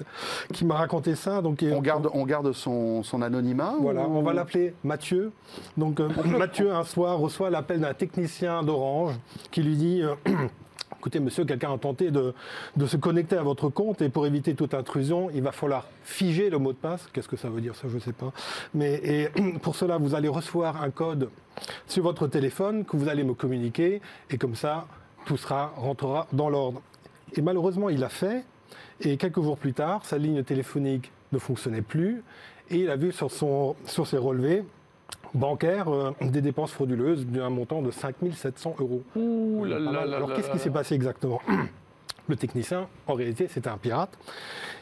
qui m'a raconté ça. Donc, On garde, on garde son, son anonymat Voilà, ou- on va l'appeler Mathieu. Donc euh, Mathieu, un soir, reçoit l'appel d'un technicien d'Orange qui lui dit euh, Écoutez, monsieur, quelqu'un a tenté de, se connecter à votre compte et pour éviter toute intrusion, il va falloir figer le mot de passe. Qu'est-ce que ça veut dire Ça, je ne sais pas. Mais pour cela, vous allez recevoir un code sur votre téléphone que vous allez me communiquer et comme ça, tout sera rentrera dans l'ordre. Et malheureusement, il l'a fait. Et quelques jours plus tard, sa ligne téléphonique ne fonctionnait plus. Et il a vu sur ses relevés bancaires euh, des dépenses frauduleuses d'un montant de 5700 euros. Ouh là Alors qu'est-ce qui s'est passé exactement? Le technicien, en réalité, c'était un pirate.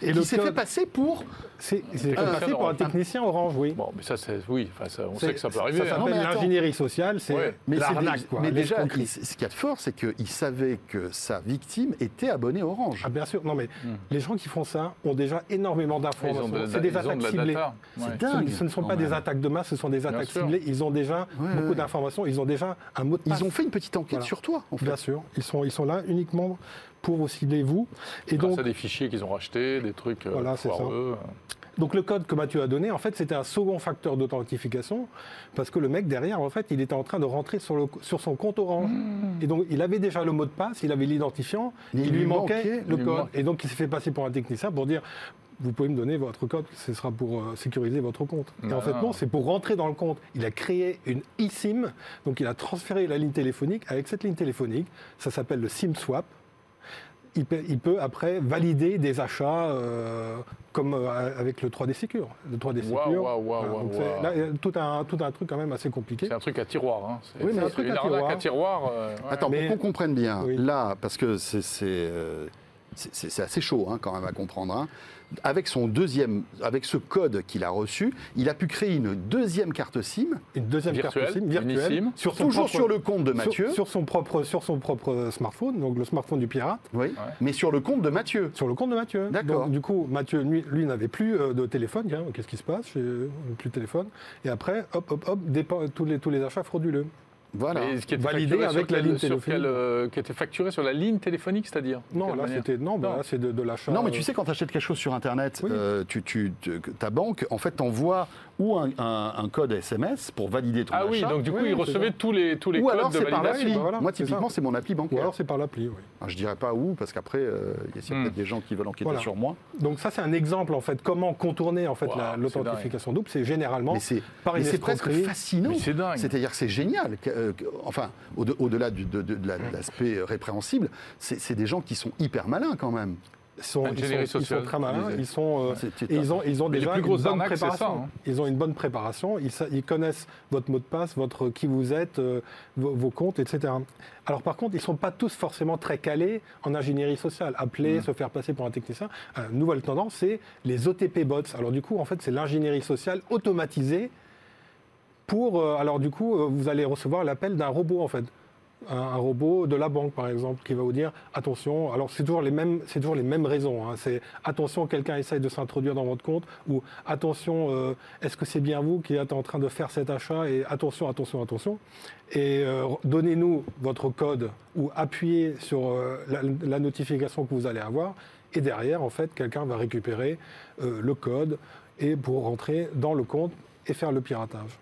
Et Qui s'est code- fait passer pour c'est il s'est fait technicien passer pour un technicien orange, oui. Bon, mais ça, c'est. Oui, enfin, ça, on sait que ça peut arriver. Ça hein. s'appelle l'ingénierie sociale, c'est Ouais. L'arnaque. quoi, mais déjà, il- ce qu'il y a de fort, c'est qu'il savait que sa victime était abonnée Orange. Ah bien sûr, non mais les gens qui font ça ont déjà énormément d'informations. de, C'est des attaques de ciblées. C'est dingue. Ce, ne sont pas des attaques de masse, ce sont des attaques ciblées. Ils ont déjà beaucoup d'informations. Ils ont déjà un mot de passe. Ils ont fait une petite enquête sur toi, en fait. Bien sûr, ils sont là uniquement pour vous cibler vous. Et Grâce donc, à des fichiers qu'ils ont rachetés, des trucs euh, Voilà, foireux. donc le code que Mathieu a donné, en fait, c'était un second facteur d'authentification parce que le mec derrière, en fait, il était en train de rentrer sur, le, sur son compte Orange. Et donc, il avait déjà le mot de passe, il avait l'identifiant, il, il lui lui manquait, manquait, le code. Et donc, il s'est fait passer pour un technicien pour dire. Vous pouvez me donner votre code, ce sera pour euh, sécuriser votre compte. Et en fait, non, c'est pour rentrer dans le compte. Il a créé une eSIM, donc il a transféré la ligne téléphonique. Avec cette ligne téléphonique, ça s'appelle le SIM swap. Il peut, il peut après valider des achats euh, comme euh, avec le 3D Secure. Le 3D Waouh, Secure. waouh, waouh, waouh, donc c'est- waouh. là, tout un, tout un truc quand même assez compliqué. C'est un truc à tiroir. Hein. Oui, mais un truc à tiroir. à tiroir. euh, ouais. Attends, Mais- pour qu'on comprenne bien, Oui. là, parce que euh, c'est assez chaud hein, quand même à comprendre. hein. Avec son deuxième, avec ce code qu'il a reçu, il a pu créer une deuxième carte SIM, Une deuxième Virtuelle, carte SIM virtuelle sur son toujours propre- sur le compte de Mathieu, sur, son propre sur son propre smartphone, donc le smartphone du pirate. oui, mais sur le compte de Mathieu. Sur le compte de Mathieu. D'accord. Donc, du coup, Mathieu, lui, lui n'avait plus euh, de téléphone. Qu'est-ce qui se passe? Euh, plus de téléphone. Et après, hop, hop, hop, tous, les, tous les achats frauduleux. Voilà. Et ce qui était Validé avec la ligne téléphonique. quel, euh, qui était facturé sur la ligne téléphonique, c'est-à-dire Non, Quelle là, c'était non, bah, Non. là, c'est de, de l'achat. Non, mais tu euh, sais, quand tu achètes quelque chose sur Internet, Oui. euh, tu, tu- tu- ta banque, en fait, t'envoie ou un, un- un code SMS pour valider ton Ah oui, achat, donc du coup, Oui, il recevait tous les, tous les ou codes alors de c'est par validation. l'appli. bah voilà, Moi, typiquement, c'est mon appli Ou bancaire. alors c'est par l'appli, oui. Alors, je dirais pas où, parce qu'après, euh, il y a Hmm. peut-être des gens qui veulent enquêter Voilà. sur moi. Donc ça, c'est un exemple en fait comment contourner en fait Waouh, la- c'est l'authentification double. C'est généralement Mais c'est par mais une c'est presque fascinant. Mais c'est dingue. C'est-à-dire que c'est génial. euh, enfin, au- au-delà du- de, de- de la- de l'aspect répréhensible, c'est c'est des gens qui sont hyper malins quand même. Ils sont, ils sont- ils sont sociale, très malins. disais. Ils sont euh, et ils ont ils ont déjà plus une grosses bonne arnaques, c'est ça, préparation. hein. Ils ont une bonne préparation. Ils, connaissent votre mot de passe, votre qui vous êtes, euh, vos, vos comptes, etc. Alors par contre, ils sont pas tous forcément très calés en ingénierie sociale. Appeler, se faire passer pour un technicien. Une nouvelle tendance, c'est les OTP bots. Alors du coup, en fait, c'est l'ingénierie sociale automatisée pour. euh, alors du coup, euh, vous allez recevoir l'appel d'un robot en fait. Un, robot de la banque, par exemple, qui va vous dire attention. Alors c'est toujours les mêmes, raisons. hein. C'est attention, quelqu'un essaye de s'introduire dans votre compte, ou attention, euh, est-ce que c'est bien vous qui êtes en train de faire cet achat Et attention, attention, attention. Et euh, donnez-nous votre code ou appuyez sur euh, la, notification que vous allez avoir. Et derrière, en fait, quelqu'un va récupérer le code et pour rentrer dans le compte et faire le piratage.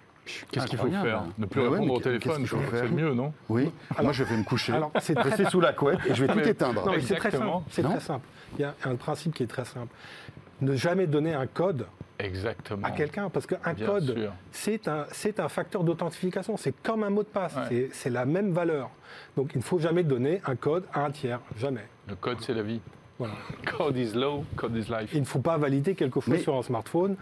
Qu'est-ce qu'il faut faire Ne plus ouais, répondre au téléphone, c'est faire mieux, non Oui. Moi, je vais me coucher, Alors, c'est rester sous la couette et je vais tout éteindre. Non, mais c'est très simple. C'est très simple. Il y a un principe qui est très simple. Ne jamais donner un code Exactement. à quelqu'un, parce qu'un code, c'est un, c'est un facteur d'authentification. C'est comme un mot de passe. Ouais. C'est la même valeur. Donc, il ne faut jamais donner un code à un tiers. Jamais. Le code, c'est la vie. Voilà. Code is low, code is life. Il ne faut pas valider quelque chose Mais- sur un smartphone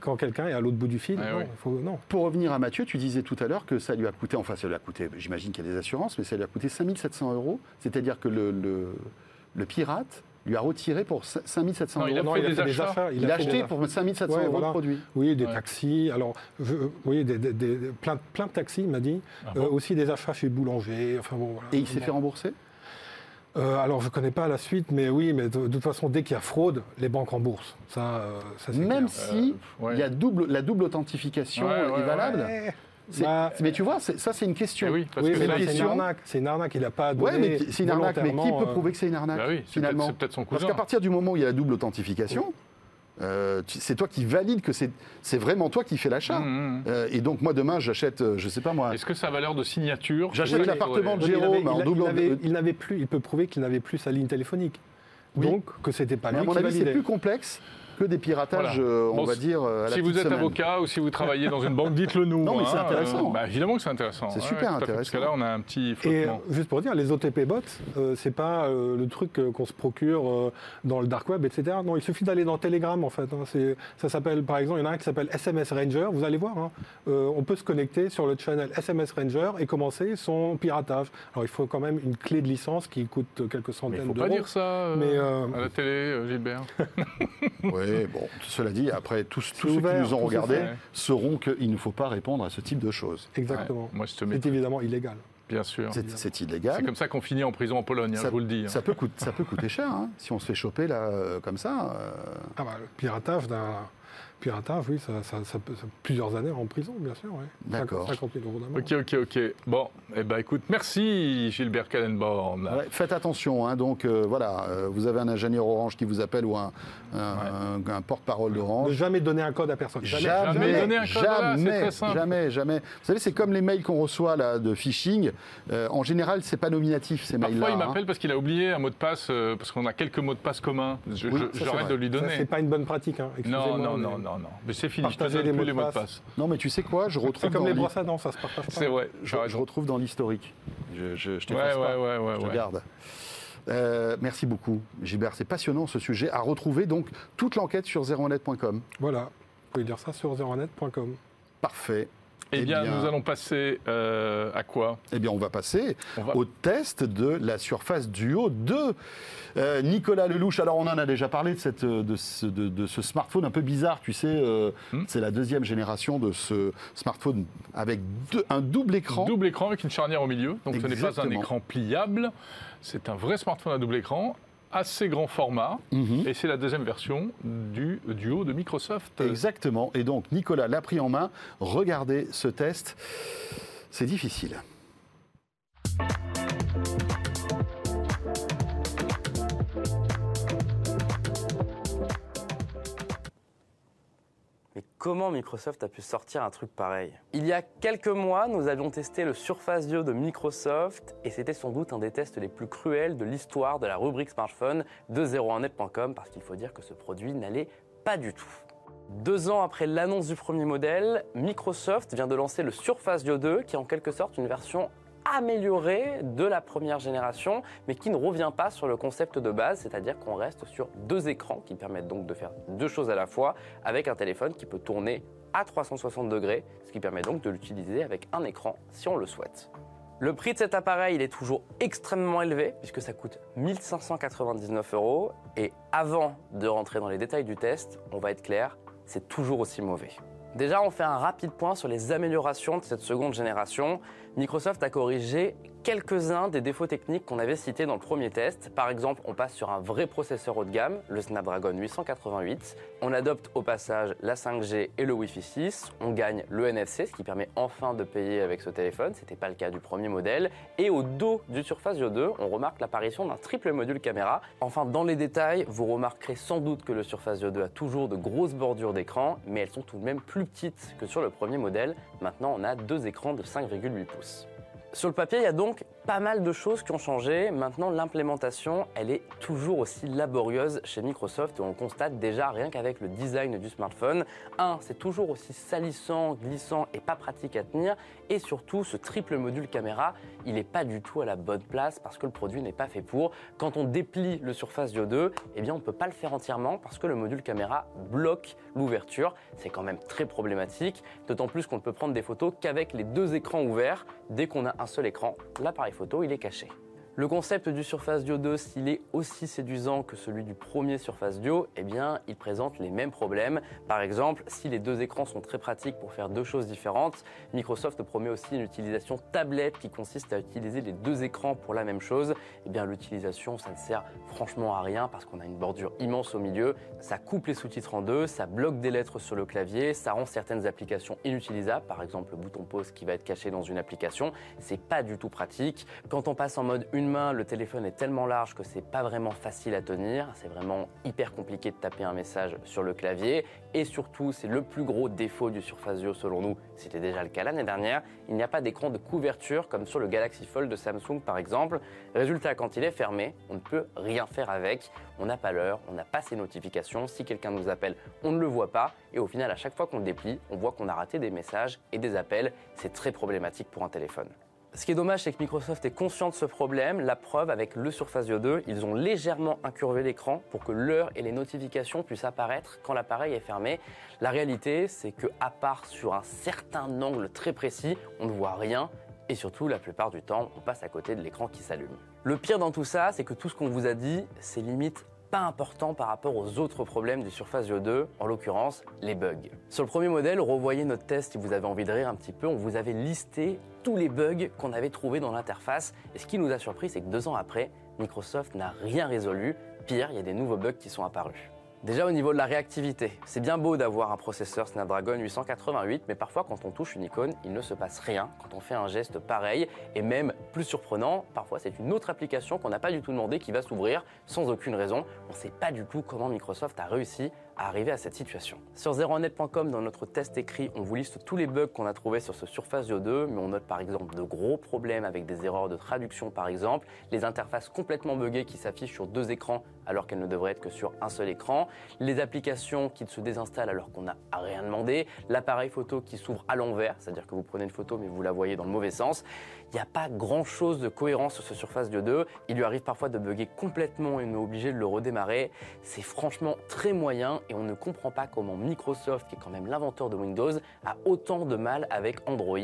quand quelqu'un est à l'autre bout du fil. Ah non, oui. il faut- non. Pour revenir à Mathieu, tu disais tout à l'heure que ça lui a coûté, enfin ça lui a coûté, j'imagine qu'il y a des assurances, mais ça lui a coûté 5700 euros. C'est-à-dire que le, le, le pirate lui a retiré pour 5700 Non, il a euros. Non, il a des fait des achats. Il, a acheté des pour 5700 Ouais, euros voilà. de produit. Oui, des Ouais. taxis. Alors, je- vous voyez, des, des- des- plein, plein de taxis, il m'a dit. Ah Euh, bon aussi des achats chez Boulanger. Enfin, bon, voilà. Et il s'est fait rembourser? Euh, alors, je ne connais pas la suite, mais oui, mais de, de toute façon, dès qu'il y a fraude, les banques remboursent. Ça, euh, ça c'est Même clair. si Euh, ouais. il y a double, la double authentification Ouais, ouais, est valable. Ouais. C'est- Bah, mais tu vois, c'est- ça c'est une question. Eh oui, parce oui, que mais là, là, une c'est une question- arnaque. C'est une arnaque. Il n'a pas donné Ouais, mais c'est une arnaque. Mais qui peut euh, prouver que c'est une arnaque Bah oui, c'est finalement peut-être- c'est peut-être son Parce qu'à partir du moment où il y a la double authentification, euh, c'est toi qui valide que c'est vraiment toi qui fais l'achat. Mmh, mmh. Euh, et donc moi demain j'achète, euh, je sais pas moi, Est-ce que ça a valeur de signature? J'achète Oui, l'appartement de Jérôme en double- il avait- Il n'avait plus. Il peut prouver qu'il n'avait plus sa ligne téléphonique. Oui. Donc que c'était pas mais à lui mon qui avis c'est plus complexe que des piratages, Voilà. euh, on Bon, va dire. euh, à la Si vous êtes semaine. avocat ou si vous travaillez dans une banque, dites-le nous. Non, mais c'est hein, intéressant. euh, bah, évidemment que c'est intéressant. C'est Ouais, super fait, Parce que intéressant. là, on a un petit Et flottement. euh, juste pour dire, les OTP bots, euh, c'est pas euh, le truc qu'on se procure euh, dans le dark web, etc. Non, il suffit d'aller dans Telegram en fait. hein. C'est- Ça s'appelle, par exemple, il y en a un qui s'appelle SMS Ranger. Vous allez voir, hein. Euh, on peut se connecter sur le channel SMS Ranger et commencer son piratage. Alors il faut quand même une clé de licence qui coûte quelques Mais il centaines faut d'euros. pas dire ça euh, Mais, euh, à la télé, euh, Gilbert. Oui, bon, cela dit, après tous, tous ceux qui nous ont regardés ouvert. sauront qu'il ne faut pas répondre à ce type de choses. Exactement. Ouais, moi, je te mets, C'est évidemment illégal. bien sûr. C'est c'est C'est illégal. comme ça qu'on finit en prison en Pologne, hein, Ça- je vous le dis. hein. Ça peut, coûter, ça peut coûter cher hein, si on se fait choper là euh, comme ça. euh, Ah bah, le piratage d'un piratage, oui, ça, ça- ça plusieurs années en prison, bien sûr. Ouais. D'accord. 50 000 euros d'amende. Ok, ok, ok. Bon, eh ben, écoute, merci Gilbert Kallenborn. ouais, faites attention, hein, donc euh, voilà, euh, vous avez un ingénieur Orange qui vous appelle ou un, un- un porte-parole Ne d'Orange. jamais donner un code à personne. Jamais, Jamais donner un code, jamais, très simple. jamais, jamais. Vous savez, c'est comme les mails qu'on reçoit là de phishing. Euh, en général, c'est pas nominatif ces mails-là. Parfois, il hein. m'appelle parce qu'il a oublié un mot de passe, euh, parce qu'on a quelques mots de passe communs. Oui, J'arrête vrai. de lui donner. c'est pas une bonne pratique. Hein. Non, non, non, non, non. Mais c'est fini, je te donne plus mots les de mots de passe. Non, mais tu sais quoi Je retrouve C'est comme dans les brosses à dents, ça se partage pas. C'est vrai. je, je retrouve dans l'historique. Je, je, je Ouais, ouais, pas. ouais, ouais, Je ouais. garde. Euh, merci beaucoup, Gilbert. C'est passionnant ce sujet. À retrouver donc toute l'enquête sur 01net.com. Voilà. Vous pouvez lire ça sur zeronet.com. Parfait. Eh bien, bien- nous allons passer euh, à quoi? Eh bien, on va passer On va- au test de la Surface Duo 2. Euh, Nicolas Lelouch, alors on en a déjà parlé de, cette, de, ce, de- de ce smartphone un peu bizarre, tu sais, euh, Hmm. c'est la deuxième génération de ce smartphone avec deux- un double écran. Double écran avec une charnière au milieu. Donc ce n'est pas un écran pliable. C'est un vrai smartphone à double écran, assez grand format. Mhm. Et c'est la deuxième version du duo de Microsoft. Exactement. Et donc, Nicolas l'a pris en main. Regardez ce test. C'est difficile. Comment Microsoft a pu sortir un truc pareil Il y a quelques mois, nous avions testé le Surface Duo de Microsoft et c'était sans doute un des tests les plus cruels de l'histoire de la rubrique smartphone de 01net.com parce qu'il faut dire que ce produit n'allait pas du tout. Deux ans après l'annonce du premier modèle, Microsoft vient de lancer le Surface Duo 2 qui est en quelque sorte une version améliorée de la première génération, mais qui ne revient pas sur le concept de base, c'est-à-dire qu'on reste sur deux écrans qui permettent donc de faire deux choses à la fois, avec un téléphone qui peut tourner à 360 degrés, ce qui permet donc de l'utiliser avec un écran si on le souhaite. Le prix de cet appareil, il est toujours extrêmement élevé, puisque ça coûte 1599 euros, et avant de rentrer dans les détails du test, on va être clair, c'est toujours aussi mauvais. Déjà, on fait un rapide point sur les améliorations de cette seconde génération. Microsoft a corrigé quelques-uns des défauts techniques qu'on avait cités dans le premier test. Par exemple, on passe sur un vrai processeur haut de gamme, le Snapdragon 888. On adopte au passage la 5G et le Wi-Fi 6. On gagne le NFC, ce qui permet enfin de payer avec ce téléphone. Ce n'était pas le cas du premier modèle. Et au dos du Surface Duo 2, on remarque l'apparition d'un triple module caméra. Enfin, dans les détails, vous remarquerez sans doute que le Surface Duo 2 a toujours de grosses bordures d'écran, mais elles sont tout de même plus petites que sur le premier modèle. Maintenant, on a deux écrans de 5,8 pouces. Sur le papier, il y a donc pas mal de choses qui ont changé. Maintenant, l'implémentation, elle est toujours aussi laborieuse chez Microsoft on constate déjà rien qu'avec le design du smartphone. Un, c'est toujours aussi salissant, glissant et pas pratique à tenir. Et surtout, ce triple module caméra, il n'est pas du tout à la bonne place parce que le produit n'est pas fait pour. Quand on déplie le Surface Duo 2, eh bien, on ne peut pas le faire entièrement parce que le module caméra bloque l'ouverture. C'est quand même très problématique, d'autant plus qu'on ne peut prendre des photos qu'avec les deux écrans ouverts. Dès qu'on a un seul écran, l'appareil il est caché. Le concept du Surface Duo 2, s'il est aussi séduisant que celui du premier Surface Duo, eh bien, il présente les mêmes problèmes. Par exemple, si les deux écrans sont très pratiques pour faire deux choses différentes, Microsoft promet aussi une utilisation tablette qui consiste à utiliser les deux écrans pour la même chose. Eh bien, l'utilisation, ça ne sert franchement à rien parce qu'on a une bordure immense au milieu. Ça coupe les sous-titres en deux, ça bloque des lettres sur le clavier, ça rend certaines applications inutilisables. Par exemple, le bouton pause qui va être caché dans une application. C'est pas du tout pratique. Quand on passe en mode une le téléphone est tellement large que c'est pas vraiment facile à tenir. C'est vraiment hyper compliqué de taper un message sur le clavier. Et surtout, c'est le plus gros défaut du Surface Duo selon nous. C'était déjà le cas l'année dernière. Il n'y a pas d'écran de couverture comme sur le Galaxy Fold de Samsung par exemple. Résultat, quand il est fermé, on ne peut rien faire avec. On n'a pas l'heure, on n'a pas ses notifications. Si quelqu'un nous appelle, on ne le voit pas. Et au final, à chaque fois qu'on le déplie, on voit qu'on a raté des messages et des appels. C'est très problématique pour un téléphone. Ce qui est dommage, c'est que Microsoft est conscient de ce problème. La preuve, avec le Surface Duo 2, ils ont légèrement incurvé l'écran pour que l'heure et les notifications puissent apparaître quand l'appareil est fermé. La réalité, c'est que, à part sur un certain angle très précis, on ne voit rien. Et surtout, la plupart du temps, on passe à côté de l'écran qui s'allume. Le pire dans tout ça, c'est que tout ce qu'on vous a dit, c'est limite pas important par rapport aux autres problèmes du Surface Duo 2, en l'occurrence les bugs. Sur le premier modèle, revoyez notre test si vous avez envie de rire un petit peu, on vous avait listé tous les bugs qu'on avait trouvés dans l'interface. Et ce qui nous a surpris, c'est que deux ans après, Microsoft n'a rien résolu. Pire, il y a des nouveaux bugs qui sont apparus. Déjà au niveau de la réactivité, c'est bien beau d'avoir un processeur Snapdragon 888, mais parfois quand on touche une icône, il ne se passe rien quand on fait un geste pareil, et même plus surprenant, parfois c'est une autre application qu'on n'a pas du tout demandé qui va s'ouvrir sans aucune raison. On ne sait pas du tout comment Microsoft a réussi arriver à cette situation. Sur zeronet.com, dans notre test écrit, on vous liste tous les bugs qu'on a trouvés sur ce Surface Duo 2, mais on note par exemple de gros problèmes avec des erreurs de traduction par exemple, les interfaces complètement buggées qui s'affichent sur deux écrans alors qu'elles ne devraient être que sur un seul écran, les applications qui se désinstallent alors qu'on n'a rien demandé, l'appareil photo qui s'ouvre à l'envers, c'est-à-dire que vous prenez une photo mais vous la voyez dans le mauvais sens. Il n'y a pas grand-chose de cohérence sur ce Surface Duo 2. Il lui arrive parfois de bugger complètement et on est obligé de le redémarrer. C'est franchement très moyen et on ne comprend pas comment Microsoft, qui est quand même l'inventeur de Windows, a autant de mal avec Android.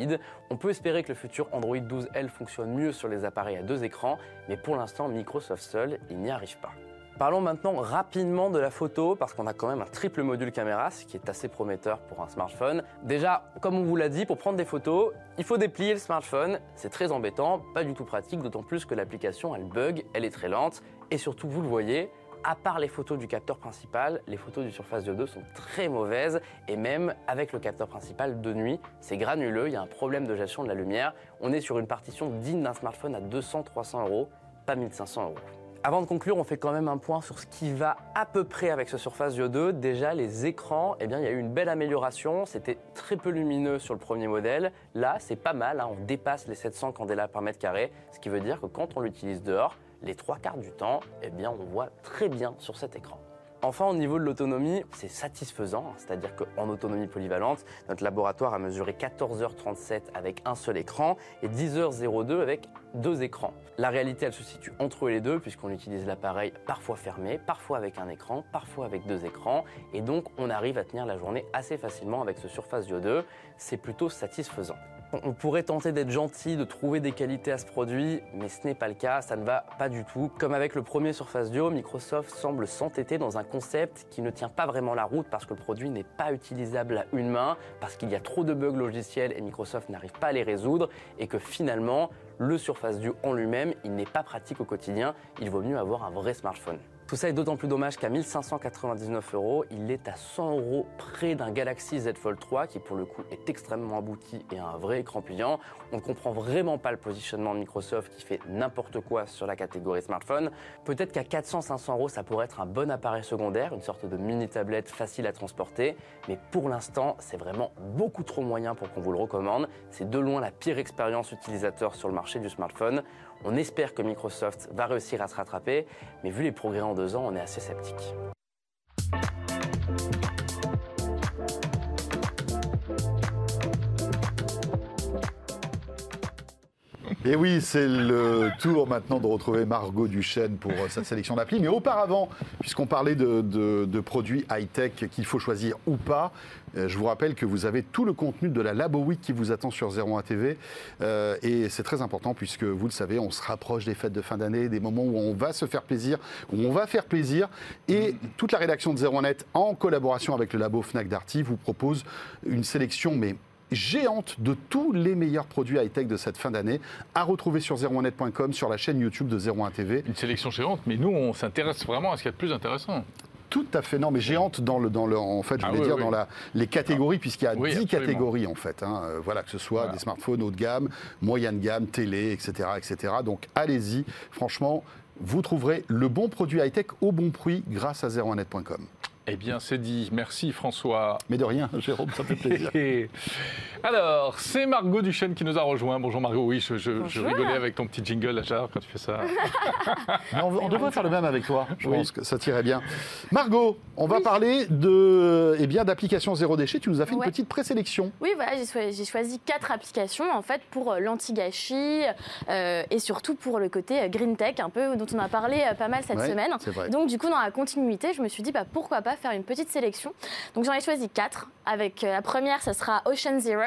On peut espérer que le futur Android 12L fonctionne mieux sur les appareils à deux écrans, mais pour l'instant, Microsoft seul, il n'y arrive pas. Parlons maintenant rapidement de la photo parce qu'on a quand même un triple module caméra, ce qui est assez prometteur pour un smartphone. Déjà, comme on vous l'a dit, pour prendre des photos, il faut déplier le smartphone. C'est très embêtant, pas du tout pratique, d'autant plus que l'application elle bug, elle est très lente et surtout vous le voyez, à part les photos du capteur principal, les photos du Surface Duo 2 sont très mauvaises et même avec le capteur principal de nuit, c'est granuleux, il y a un problème de gestion de la lumière. On est sur une partition digne d'un smartphone à 200-300 euros, pas 1500 euros. Avant de conclure, on fait quand même un point sur ce qui va à peu près avec ce Surface Duo 2. Déjà, les écrans, eh bien, il y a eu une belle amélioration. C'était très peu lumineux sur le premier modèle. Là, c'est pas mal. Hein. On dépasse les 700 candela par mètre carré, ce qui veut dire que quand on l'utilise dehors, les trois quarts du temps, eh bien, on voit très bien sur cet écran. Enfin, au niveau de l'autonomie, c'est satisfaisant, c'est-à-dire qu'en autonomie polyvalente, notre laboratoire a mesuré 14h37 avec un seul écran et 10h02 avec deux écrans. La réalité, elle se situe entre les deux, puisqu'on utilise l'appareil parfois fermé, parfois avec un écran, parfois avec deux écrans, et donc on arrive à tenir la journée assez facilement avec ce Surface Duo 2. C'est plutôt satisfaisant. On pourrait tenter d'être gentil, de trouver des qualités à ce produit, mais ce n'est pas le cas, ça ne va pas du tout. Comme avec le premier Surface Duo, Microsoft semble s'entêter dans un concept qui ne tient pas vraiment la route parce que le produit n'est pas utilisable à une main, parce qu'il y a trop de bugs logiciels et Microsoft n'arrive pas à les résoudre, et que finalement, le Surface Duo en lui-même, il n'est pas pratique au quotidien, il vaut mieux avoir un vrai smartphone. Tout ça est d'autant plus dommage qu'à 1599 euros, il est à 100 euros près d'un Galaxy Z Fold 3 qui pour le coup est extrêmement abouti et un vrai écran pliant. On ne comprend vraiment pas le positionnement de Microsoft qui fait n'importe quoi sur la catégorie smartphone. Peut-être qu'à 400-500 euros, ça pourrait être un bon appareil secondaire, une sorte de mini tablette facile à transporter. Mais pour l'instant, c'est vraiment beaucoup trop moyen pour qu'on vous le recommande. C'est de loin la pire expérience utilisateur sur le marché du smartphone. On espère que Microsoft va réussir à se rattraper, mais vu les progrès en deux ans, on est assez sceptique. Et oui, c'est le tour maintenant de retrouver Margot Duchesne pour euh, sa sélection d'applis. Mais auparavant, puisqu'on parlait de, produits high-tech qu'il faut choisir ou pas, euh, je vous rappelle que vous avez tout le contenu de la Labo Week qui vous attend sur 01 TV. Euh, et c'est très important puisque, vous le savez, on se rapproche des fêtes de fin d'année, des moments où on va se faire plaisir, où on va faire plaisir. Et toute la rédaction de 01net, en collaboration avec le labo Fnac Darty, vous propose une sélection, mais géante de tous les meilleurs produits high-tech de cette fin d'année à retrouver sur 01net.com, sur la chaîne YouTube de 01 TV. Une sélection géante, mais nous, on s'intéresse vraiment à ce qu'il y a de plus intéressant. Tout à fait, non, mais géante dans le, dans le, en fait, je Ah voulais oui, dire oui. dans la, les catégories, puisqu'il y a Oui, 10 absolument. catégories en fait. hein. Euh, voilà, que ce soit Voilà. des smartphones haut de gamme, moyenne gamme, télé, etc., etc. Donc allez-y, franchement, vous trouverez le bon produit high-tech au bon prix grâce à 01net.com. Eh bien, c'est dit. Merci François. Mais de rien, Jérôme, ça fait plaisir. Alors, c'est Margot Duchesne qui nous a rejoint. Bonjour Margot, oui, je, je- je Bonjour. rigolais avec ton petit jingle là, quand tu fais ça. On, on devrait faire le même avec toi. Je Oui. pense que ça tirait bien. Margot, on va parler de, eh bien, d'applications zéro déchet. Tu nous as fait Ouais. une petite présélection. Oui, voilà, j'ai choisi, quatre applications en fait pour euh, l'anti-gâchis euh, et surtout pour le côté euh, green tech, un peu dont on a parlé pas mal cette Ouais, semaine. c'est vrai. Donc du coup, dans la continuité, je me suis dit bah, pourquoi pas faire une petite sélection. Donc j'en ai choisi quatre. Avec euh, la première, ça sera Ocean Zero.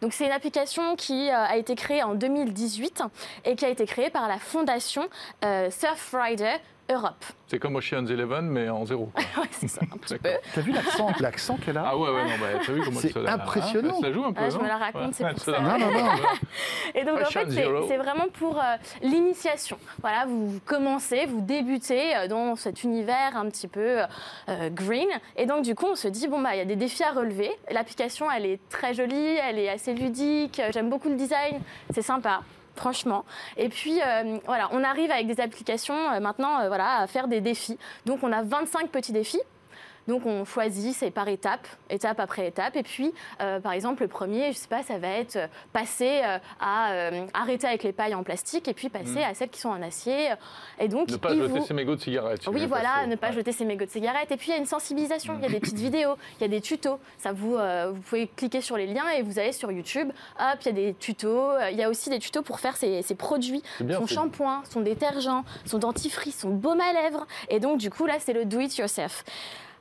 Donc c'est une application qui euh, a été créée en 2018 et qui a été créée par la fondation euh, Surfrider Europe. C'est comme Ocean's Eleven, mais en zéro. ouais, c'est ça, un petit peu. D'accord. T'as vu l'accent, l'accent qu'elle a? Ah ouais, ouais, non, bah, t'as vu comment C'est impressionnant. hein, se la joue un peu. Ah, je me la raconte, c'est pour ça. la- Non, non, non. Et donc en fait, c'est vraiment pour euh, l'initiation. Voilà, vous commencez, vous débutez euh, dans cet univers un petit peu euh, green. Et donc du coup, on se dit, bon, bah, il y a des défis à relever. L'application, elle est très jolie, elle est assez ludique, j'aime beaucoup le design, c'est sympa. Franchement. Et puis, euh, voilà, on arrive avec des applications euh, maintenant euh, voilà, à faire des défis. Donc, on a 25 petits défis. Donc on choisit, c'est par étape, étape après étape. Et puis, euh, par exemple, le premier, je sais pas, ça va être euh, passer euh, à euh, arrêter avec les pailles en plastique et puis passer à celles qui sont en acier. Et donc, Ne pas jeter vous- ses mégots de cigarettes. oui, voilà, passer. ne pas Ouais. jeter ses mégots de cigarettes. Et puis il y a une sensibilisation, il y a des petites vidéos, il y a des tutos. Ça vous, euh, vous pouvez cliquer sur les liens et vous allez sur YouTube. Hop, il y a des tutos. Il y a aussi des tutos pour faire ses, ses produits, bien, son shampoing, son détergent, son dentifrice, son baume à lèvres. Et donc du coup là, c'est le do it yourself.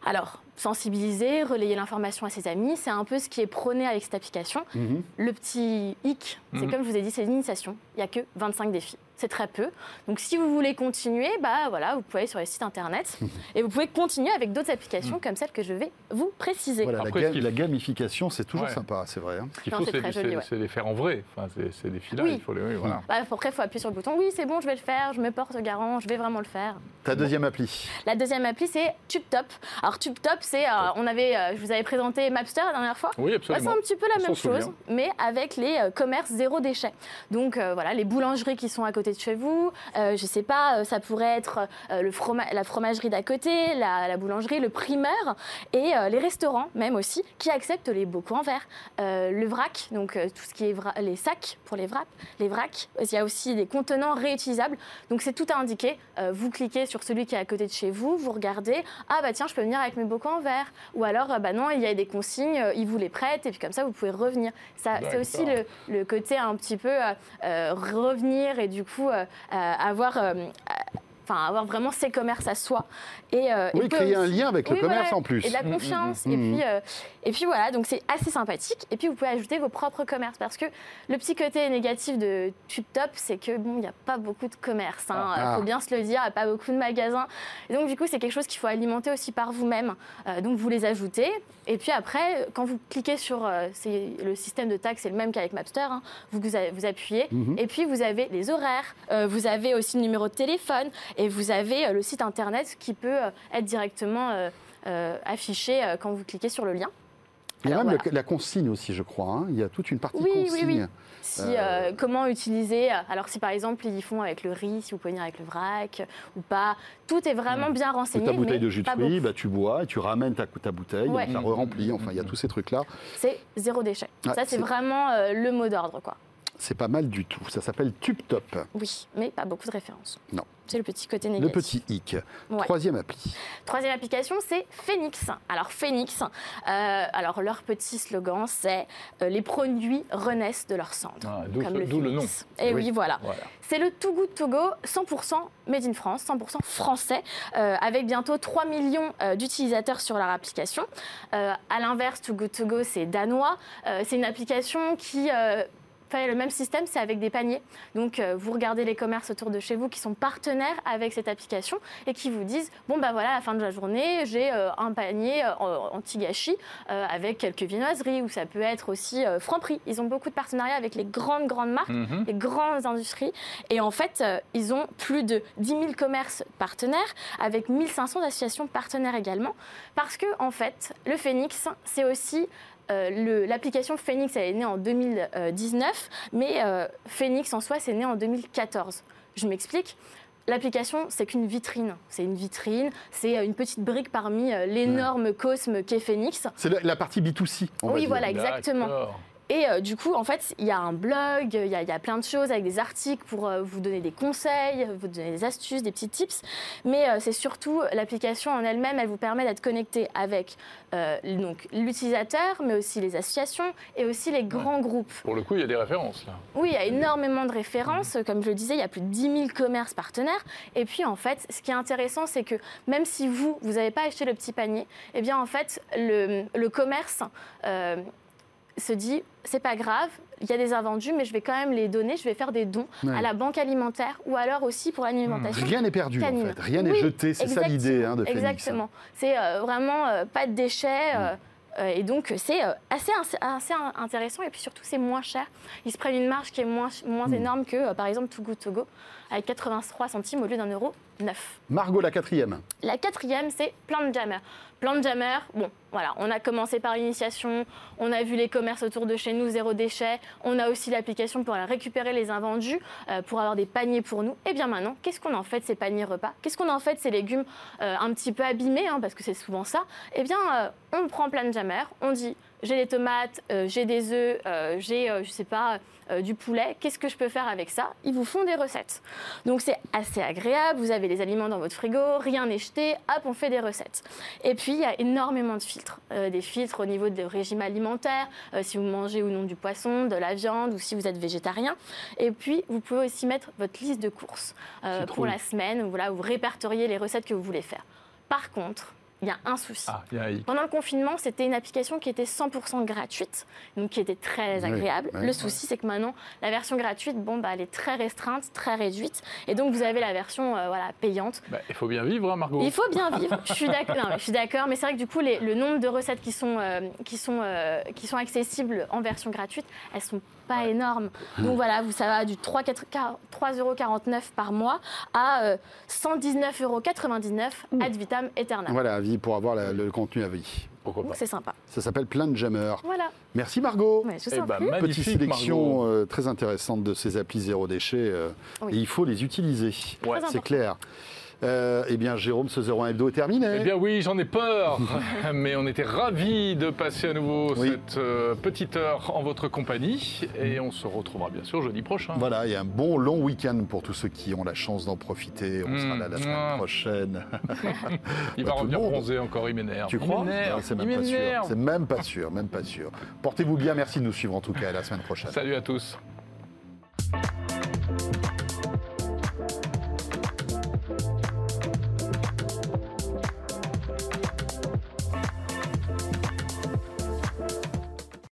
Alors, sensibiliser, relayer l'information à ses amis, c'est un peu ce qui est prôné avec cette application. Mhm. Le petit hic, c'est Mhm. comme je vous ai dit, c'est l'initiation. Il n'y a que 25 défis. C'est très peu. Donc si vous voulez continuer, bah voilà, vous pouvez aller sur les sites internet et vous pouvez continuer avec d'autres applications comme celle que je vais vous préciser. Voilà, la, Après, ga- ce qu'il- la gamification, c'est toujours Ouais. sympa, c'est vrai. hein. Ce qu'il Non, faut, c'est c'est très c'est- joli, ouais. c'est les faire en vrai. Enfin, c'est- ces défis-là, Oui. il faut les. Oui, voilà. Bah, après, il faut appuyer sur le bouton. Oui, c'est bon, je vais le faire, je me porte garant, je vais vraiment le faire. Ta deuxième appli. La deuxième appli, c'est TubeTop. Alors, TubeTop, c'est. euh, on avait, euh, je vous avais présenté Mapster la dernière fois. Oui, Bah, c'est absolument. un petit peu la On même chose, mais avec les euh, commerces zéro déchet. Donc euh, voilà, les boulangeries qui sont à côté de chez vous, euh, je sais pas, euh, ça pourrait être euh, le froma- la fromagerie d'à côté, la, la boulangerie, le primeur, et euh, les restaurants même aussi, qui acceptent les bocaux en verre, le vrac, donc tout ce qui est les sacs pour les vracs, les vracs. Il y a aussi des contenants réutilisables. Donc c'est tout à indiquer. Vous cliquez sur celui qui est à côté de chez vous, vous regardez, ah bah tiens, je peux venir avec mes bocaux en verre. Ou alors, bah non, il y a des consignes, ils vous les prêtent, et puis comme ça, vous pouvez revenir. Ça, c'est aussi le, le côté un petit peu euh, revenir et du coup euh, euh, avoir. Enfin, avoir vraiment ses commerces à soi. Et, euh, Oui, et peut créer un lien avec le commerce voilà, en plus. Et de la Mm, mm, confiance. mm, et, puis, euh, et puis voilà, donc c'est assez sympathique. Et puis vous pouvez ajouter vos propres commerces. Parce que le petit côté négatif de TubeTop, c'est que bon, il n'y a pas beaucoup de commerce. Il Ah. faut bien se le dire, il n'y a pas beaucoup de magasins. Et donc du coup, c'est quelque chose qu'il faut alimenter aussi par vous-même. Euh, donc vous les ajoutez. Et puis après, quand vous cliquez sur euh, c'est- le système de tag, c'est le même qu'avec Mapster. hein. vous, vous, appuyez. Mhm. Et puis vous avez les horaires. vous avez aussi le numéro de téléphone. Et vous avez euh, le site internet qui peut euh, être directement euh, euh, affiché euh, quand vous cliquez sur le lien. Il y a même voilà. la consigne aussi, je crois. hein. Il y a toute une partie Oui, oui, consigne. oui. Si, euh, comment utiliser, alors si par exemple ils font avec le riz, si vous pouvez venir avec le vrac ou pas, tout est vraiment bien Que renseigné. ta bouteille mais de jus de fruits, bah, tu bois et tu ramènes ta, ta bouteille, Ouais. on la re-remplit. Enfin, il y a tous ces trucs-là. C'est zéro déchet. Ouais, Ça c'est c'est- vraiment euh, le mot d'ordre quoi. C'est pas mal du tout. Ça s'appelle TubeTop. Oui, mais pas beaucoup de références. Non. C'est le petit côté Le négatif. petit hic. Ouais. Troisième appli. Troisième application, c'est Phoenix. Alors Phoenix, euh, alors leur petit slogan, c'est euh, les produits renaissent de leur cendre. Ah, comme le Phoenix. Et oui, Oui. voilà. Voilà. C'est le Too Good To Go 100% made in France, 100% français, euh, avec bientôt 3 millions euh, d'utilisateurs sur leur application. Euh, à l'inverse, Too Good To Go, c'est danois. Euh, c'est une application qui euh, fait le même système, c'est avec des paniers. Donc, euh, vous regardez les commerces autour de chez vous qui sont partenaires avec cette application et qui vous disent bon, bah voilà, à la fin de la journée, j'ai euh, un panier anti-gâchis euh, avec quelques viennoiseries, ou ça peut être aussi Franprix. Ils ont beaucoup de partenariats avec les grandes, grandes marques Mhm. les grandes industries. Et en fait, ils ont plus de 10 000 commerces partenaires, avec 1500 associations partenaires également. Parce que, en fait, le Phoenix, c'est aussi. Euh, L'application Phoenix, elle est née en 2019, mais euh, Phoenix en soi, c'est né en 2014. Je m'explique. L'application, c'est qu'une vitrine. C'est une vitrine, c'est euh, une petite brique parmi l'énorme cosme qu'est Phoenix. C'est la, la partie B2C. on va Oui, dire. voilà, exactement. Et euh, du coup, en fait, il y a un blog, il y a, il y a plein de choses avec des articles pour euh, vous donner des conseils, vous donner des astuces, des petits tips. Mais euh, c'est surtout l'application en elle-même, elle vous permet d'être connecté avec donc l'utilisateur, mais aussi les associations et aussi les grands groupes. Pour le coup, il y a des références là. Oui, il y a énormément de références. Comme je le disais, il y a plus de 10 000 commerces partenaires. Et puis, en fait, ce qui est intéressant, c'est que même si vous, vous n'avez pas acheté le petit panier, eh bien, en fait, le, le commerce se dit, c'est pas grave, il y a des invendus, mais je vais quand même les donner, je vais faire des dons Ouais. à la banque alimentaire ou alors aussi pour l'alimentation. Rien n'est perdu, en fait. Rien n'est Oui, jeté. C'est ça l'idée hein, de Phoenix. Exactement. C'est euh, vraiment euh, pas de déchets. euh, euh, et donc, c'est assez, assez intéressant. Et puis surtout, c'est moins cher. Ils se prennent une marge qui est moins, moins Mm. énorme que, par exemple, Too Good To Go, avec 83 centimes au lieu d'un euro neuf. Margot, la quatrième. La quatrième, c'est Plant Jammer. Plant Jammer, bon, voilà, on a commencé par l'initiation, on a vu les commerces autour de chez nous, zéro déchet, on a aussi l'application pour récupérer les invendus, euh, pour avoir des paniers pour nous. Et bien maintenant, qu'est-ce qu'on en fait de ces paniers repas? Qu'est-ce qu'on en fait de ces légumes euh, un petit peu abîmés, hein, parce que c'est souvent ça? Eh bien, euh, on prend Plant Jammer, on dit j'ai des tomates, j'ai des œufs, j'ai, je sais pas, euh, du poulet, qu'est-ce que je peux faire avec ça? Ils vous font des recettes. Donc c'est assez agréable, vous avez les aliments dans votre frigo, rien n'est jeté, hop, on fait des recettes. Et puis il y a énormément de filtres, Euh, des filtres au niveau du régime alimentaire, euh, si vous mangez ou non du poisson, de la viande ou si vous êtes végétarien. Et puis vous pouvez aussi mettre votre liste de courses pour la semaine, où, voilà, vous répertoriez les recettes que vous voulez faire. Par contre, il y a un souci. Ah, y a. Pendant le confinement, c'était une application qui était 100% gratuite, donc qui était très agréable. oui. le souci, c'est que maintenant, la version gratuite, bon, bah, elle est très restreinte, très réduite, et donc vous avez la version euh, voilà, payante. Bah, il faut bien vivre, hein, Margot. Il faut bien vivre. Je suis d'accord. non, mais je suis d'accord, mais c'est vrai que du coup, les- le nombre de recettes qui sont euh, qui sont euh, qui sont accessibles en version gratuite, elles sont pas énormes. Donc voilà, vous ça va du 3,49 euros par mois à euh, 119,99 euros ad vitam aeternam. Voilà, à vie pour avoir la- le contenu à vie. Pourquoi Donc pas c'est sympa. Ça s'appelle Plein de Jammer. Voilà. Merci Margot. Ouais, je Eh ben. Petite sélection euh, très intéressante de ces applis zéro déchet. euh, Oui. Et il faut les utiliser. Ouais. C'est important. clair. Euh, eh bien, Jérôme, ce 01 hebdo est terminé. Eh bien oui, j'en ai peur, mais on était ravis de passer à nouveau Oui. cette euh, petite heure en votre compagnie et on se retrouvera bien sûr jeudi prochain. Voilà, a un bon long week-end pour tous ceux qui ont la chance d'en profiter. On sera là la semaine Mmh. prochaine. Il Bah, va revenir bronzé encore, il m'énerve. Tu Il crois C'est il même pas sûr. C'est même pas sûr, même pas sûr. Portez-vous bien, merci de nous suivre en tout cas. À la semaine prochaine. Salut à tous.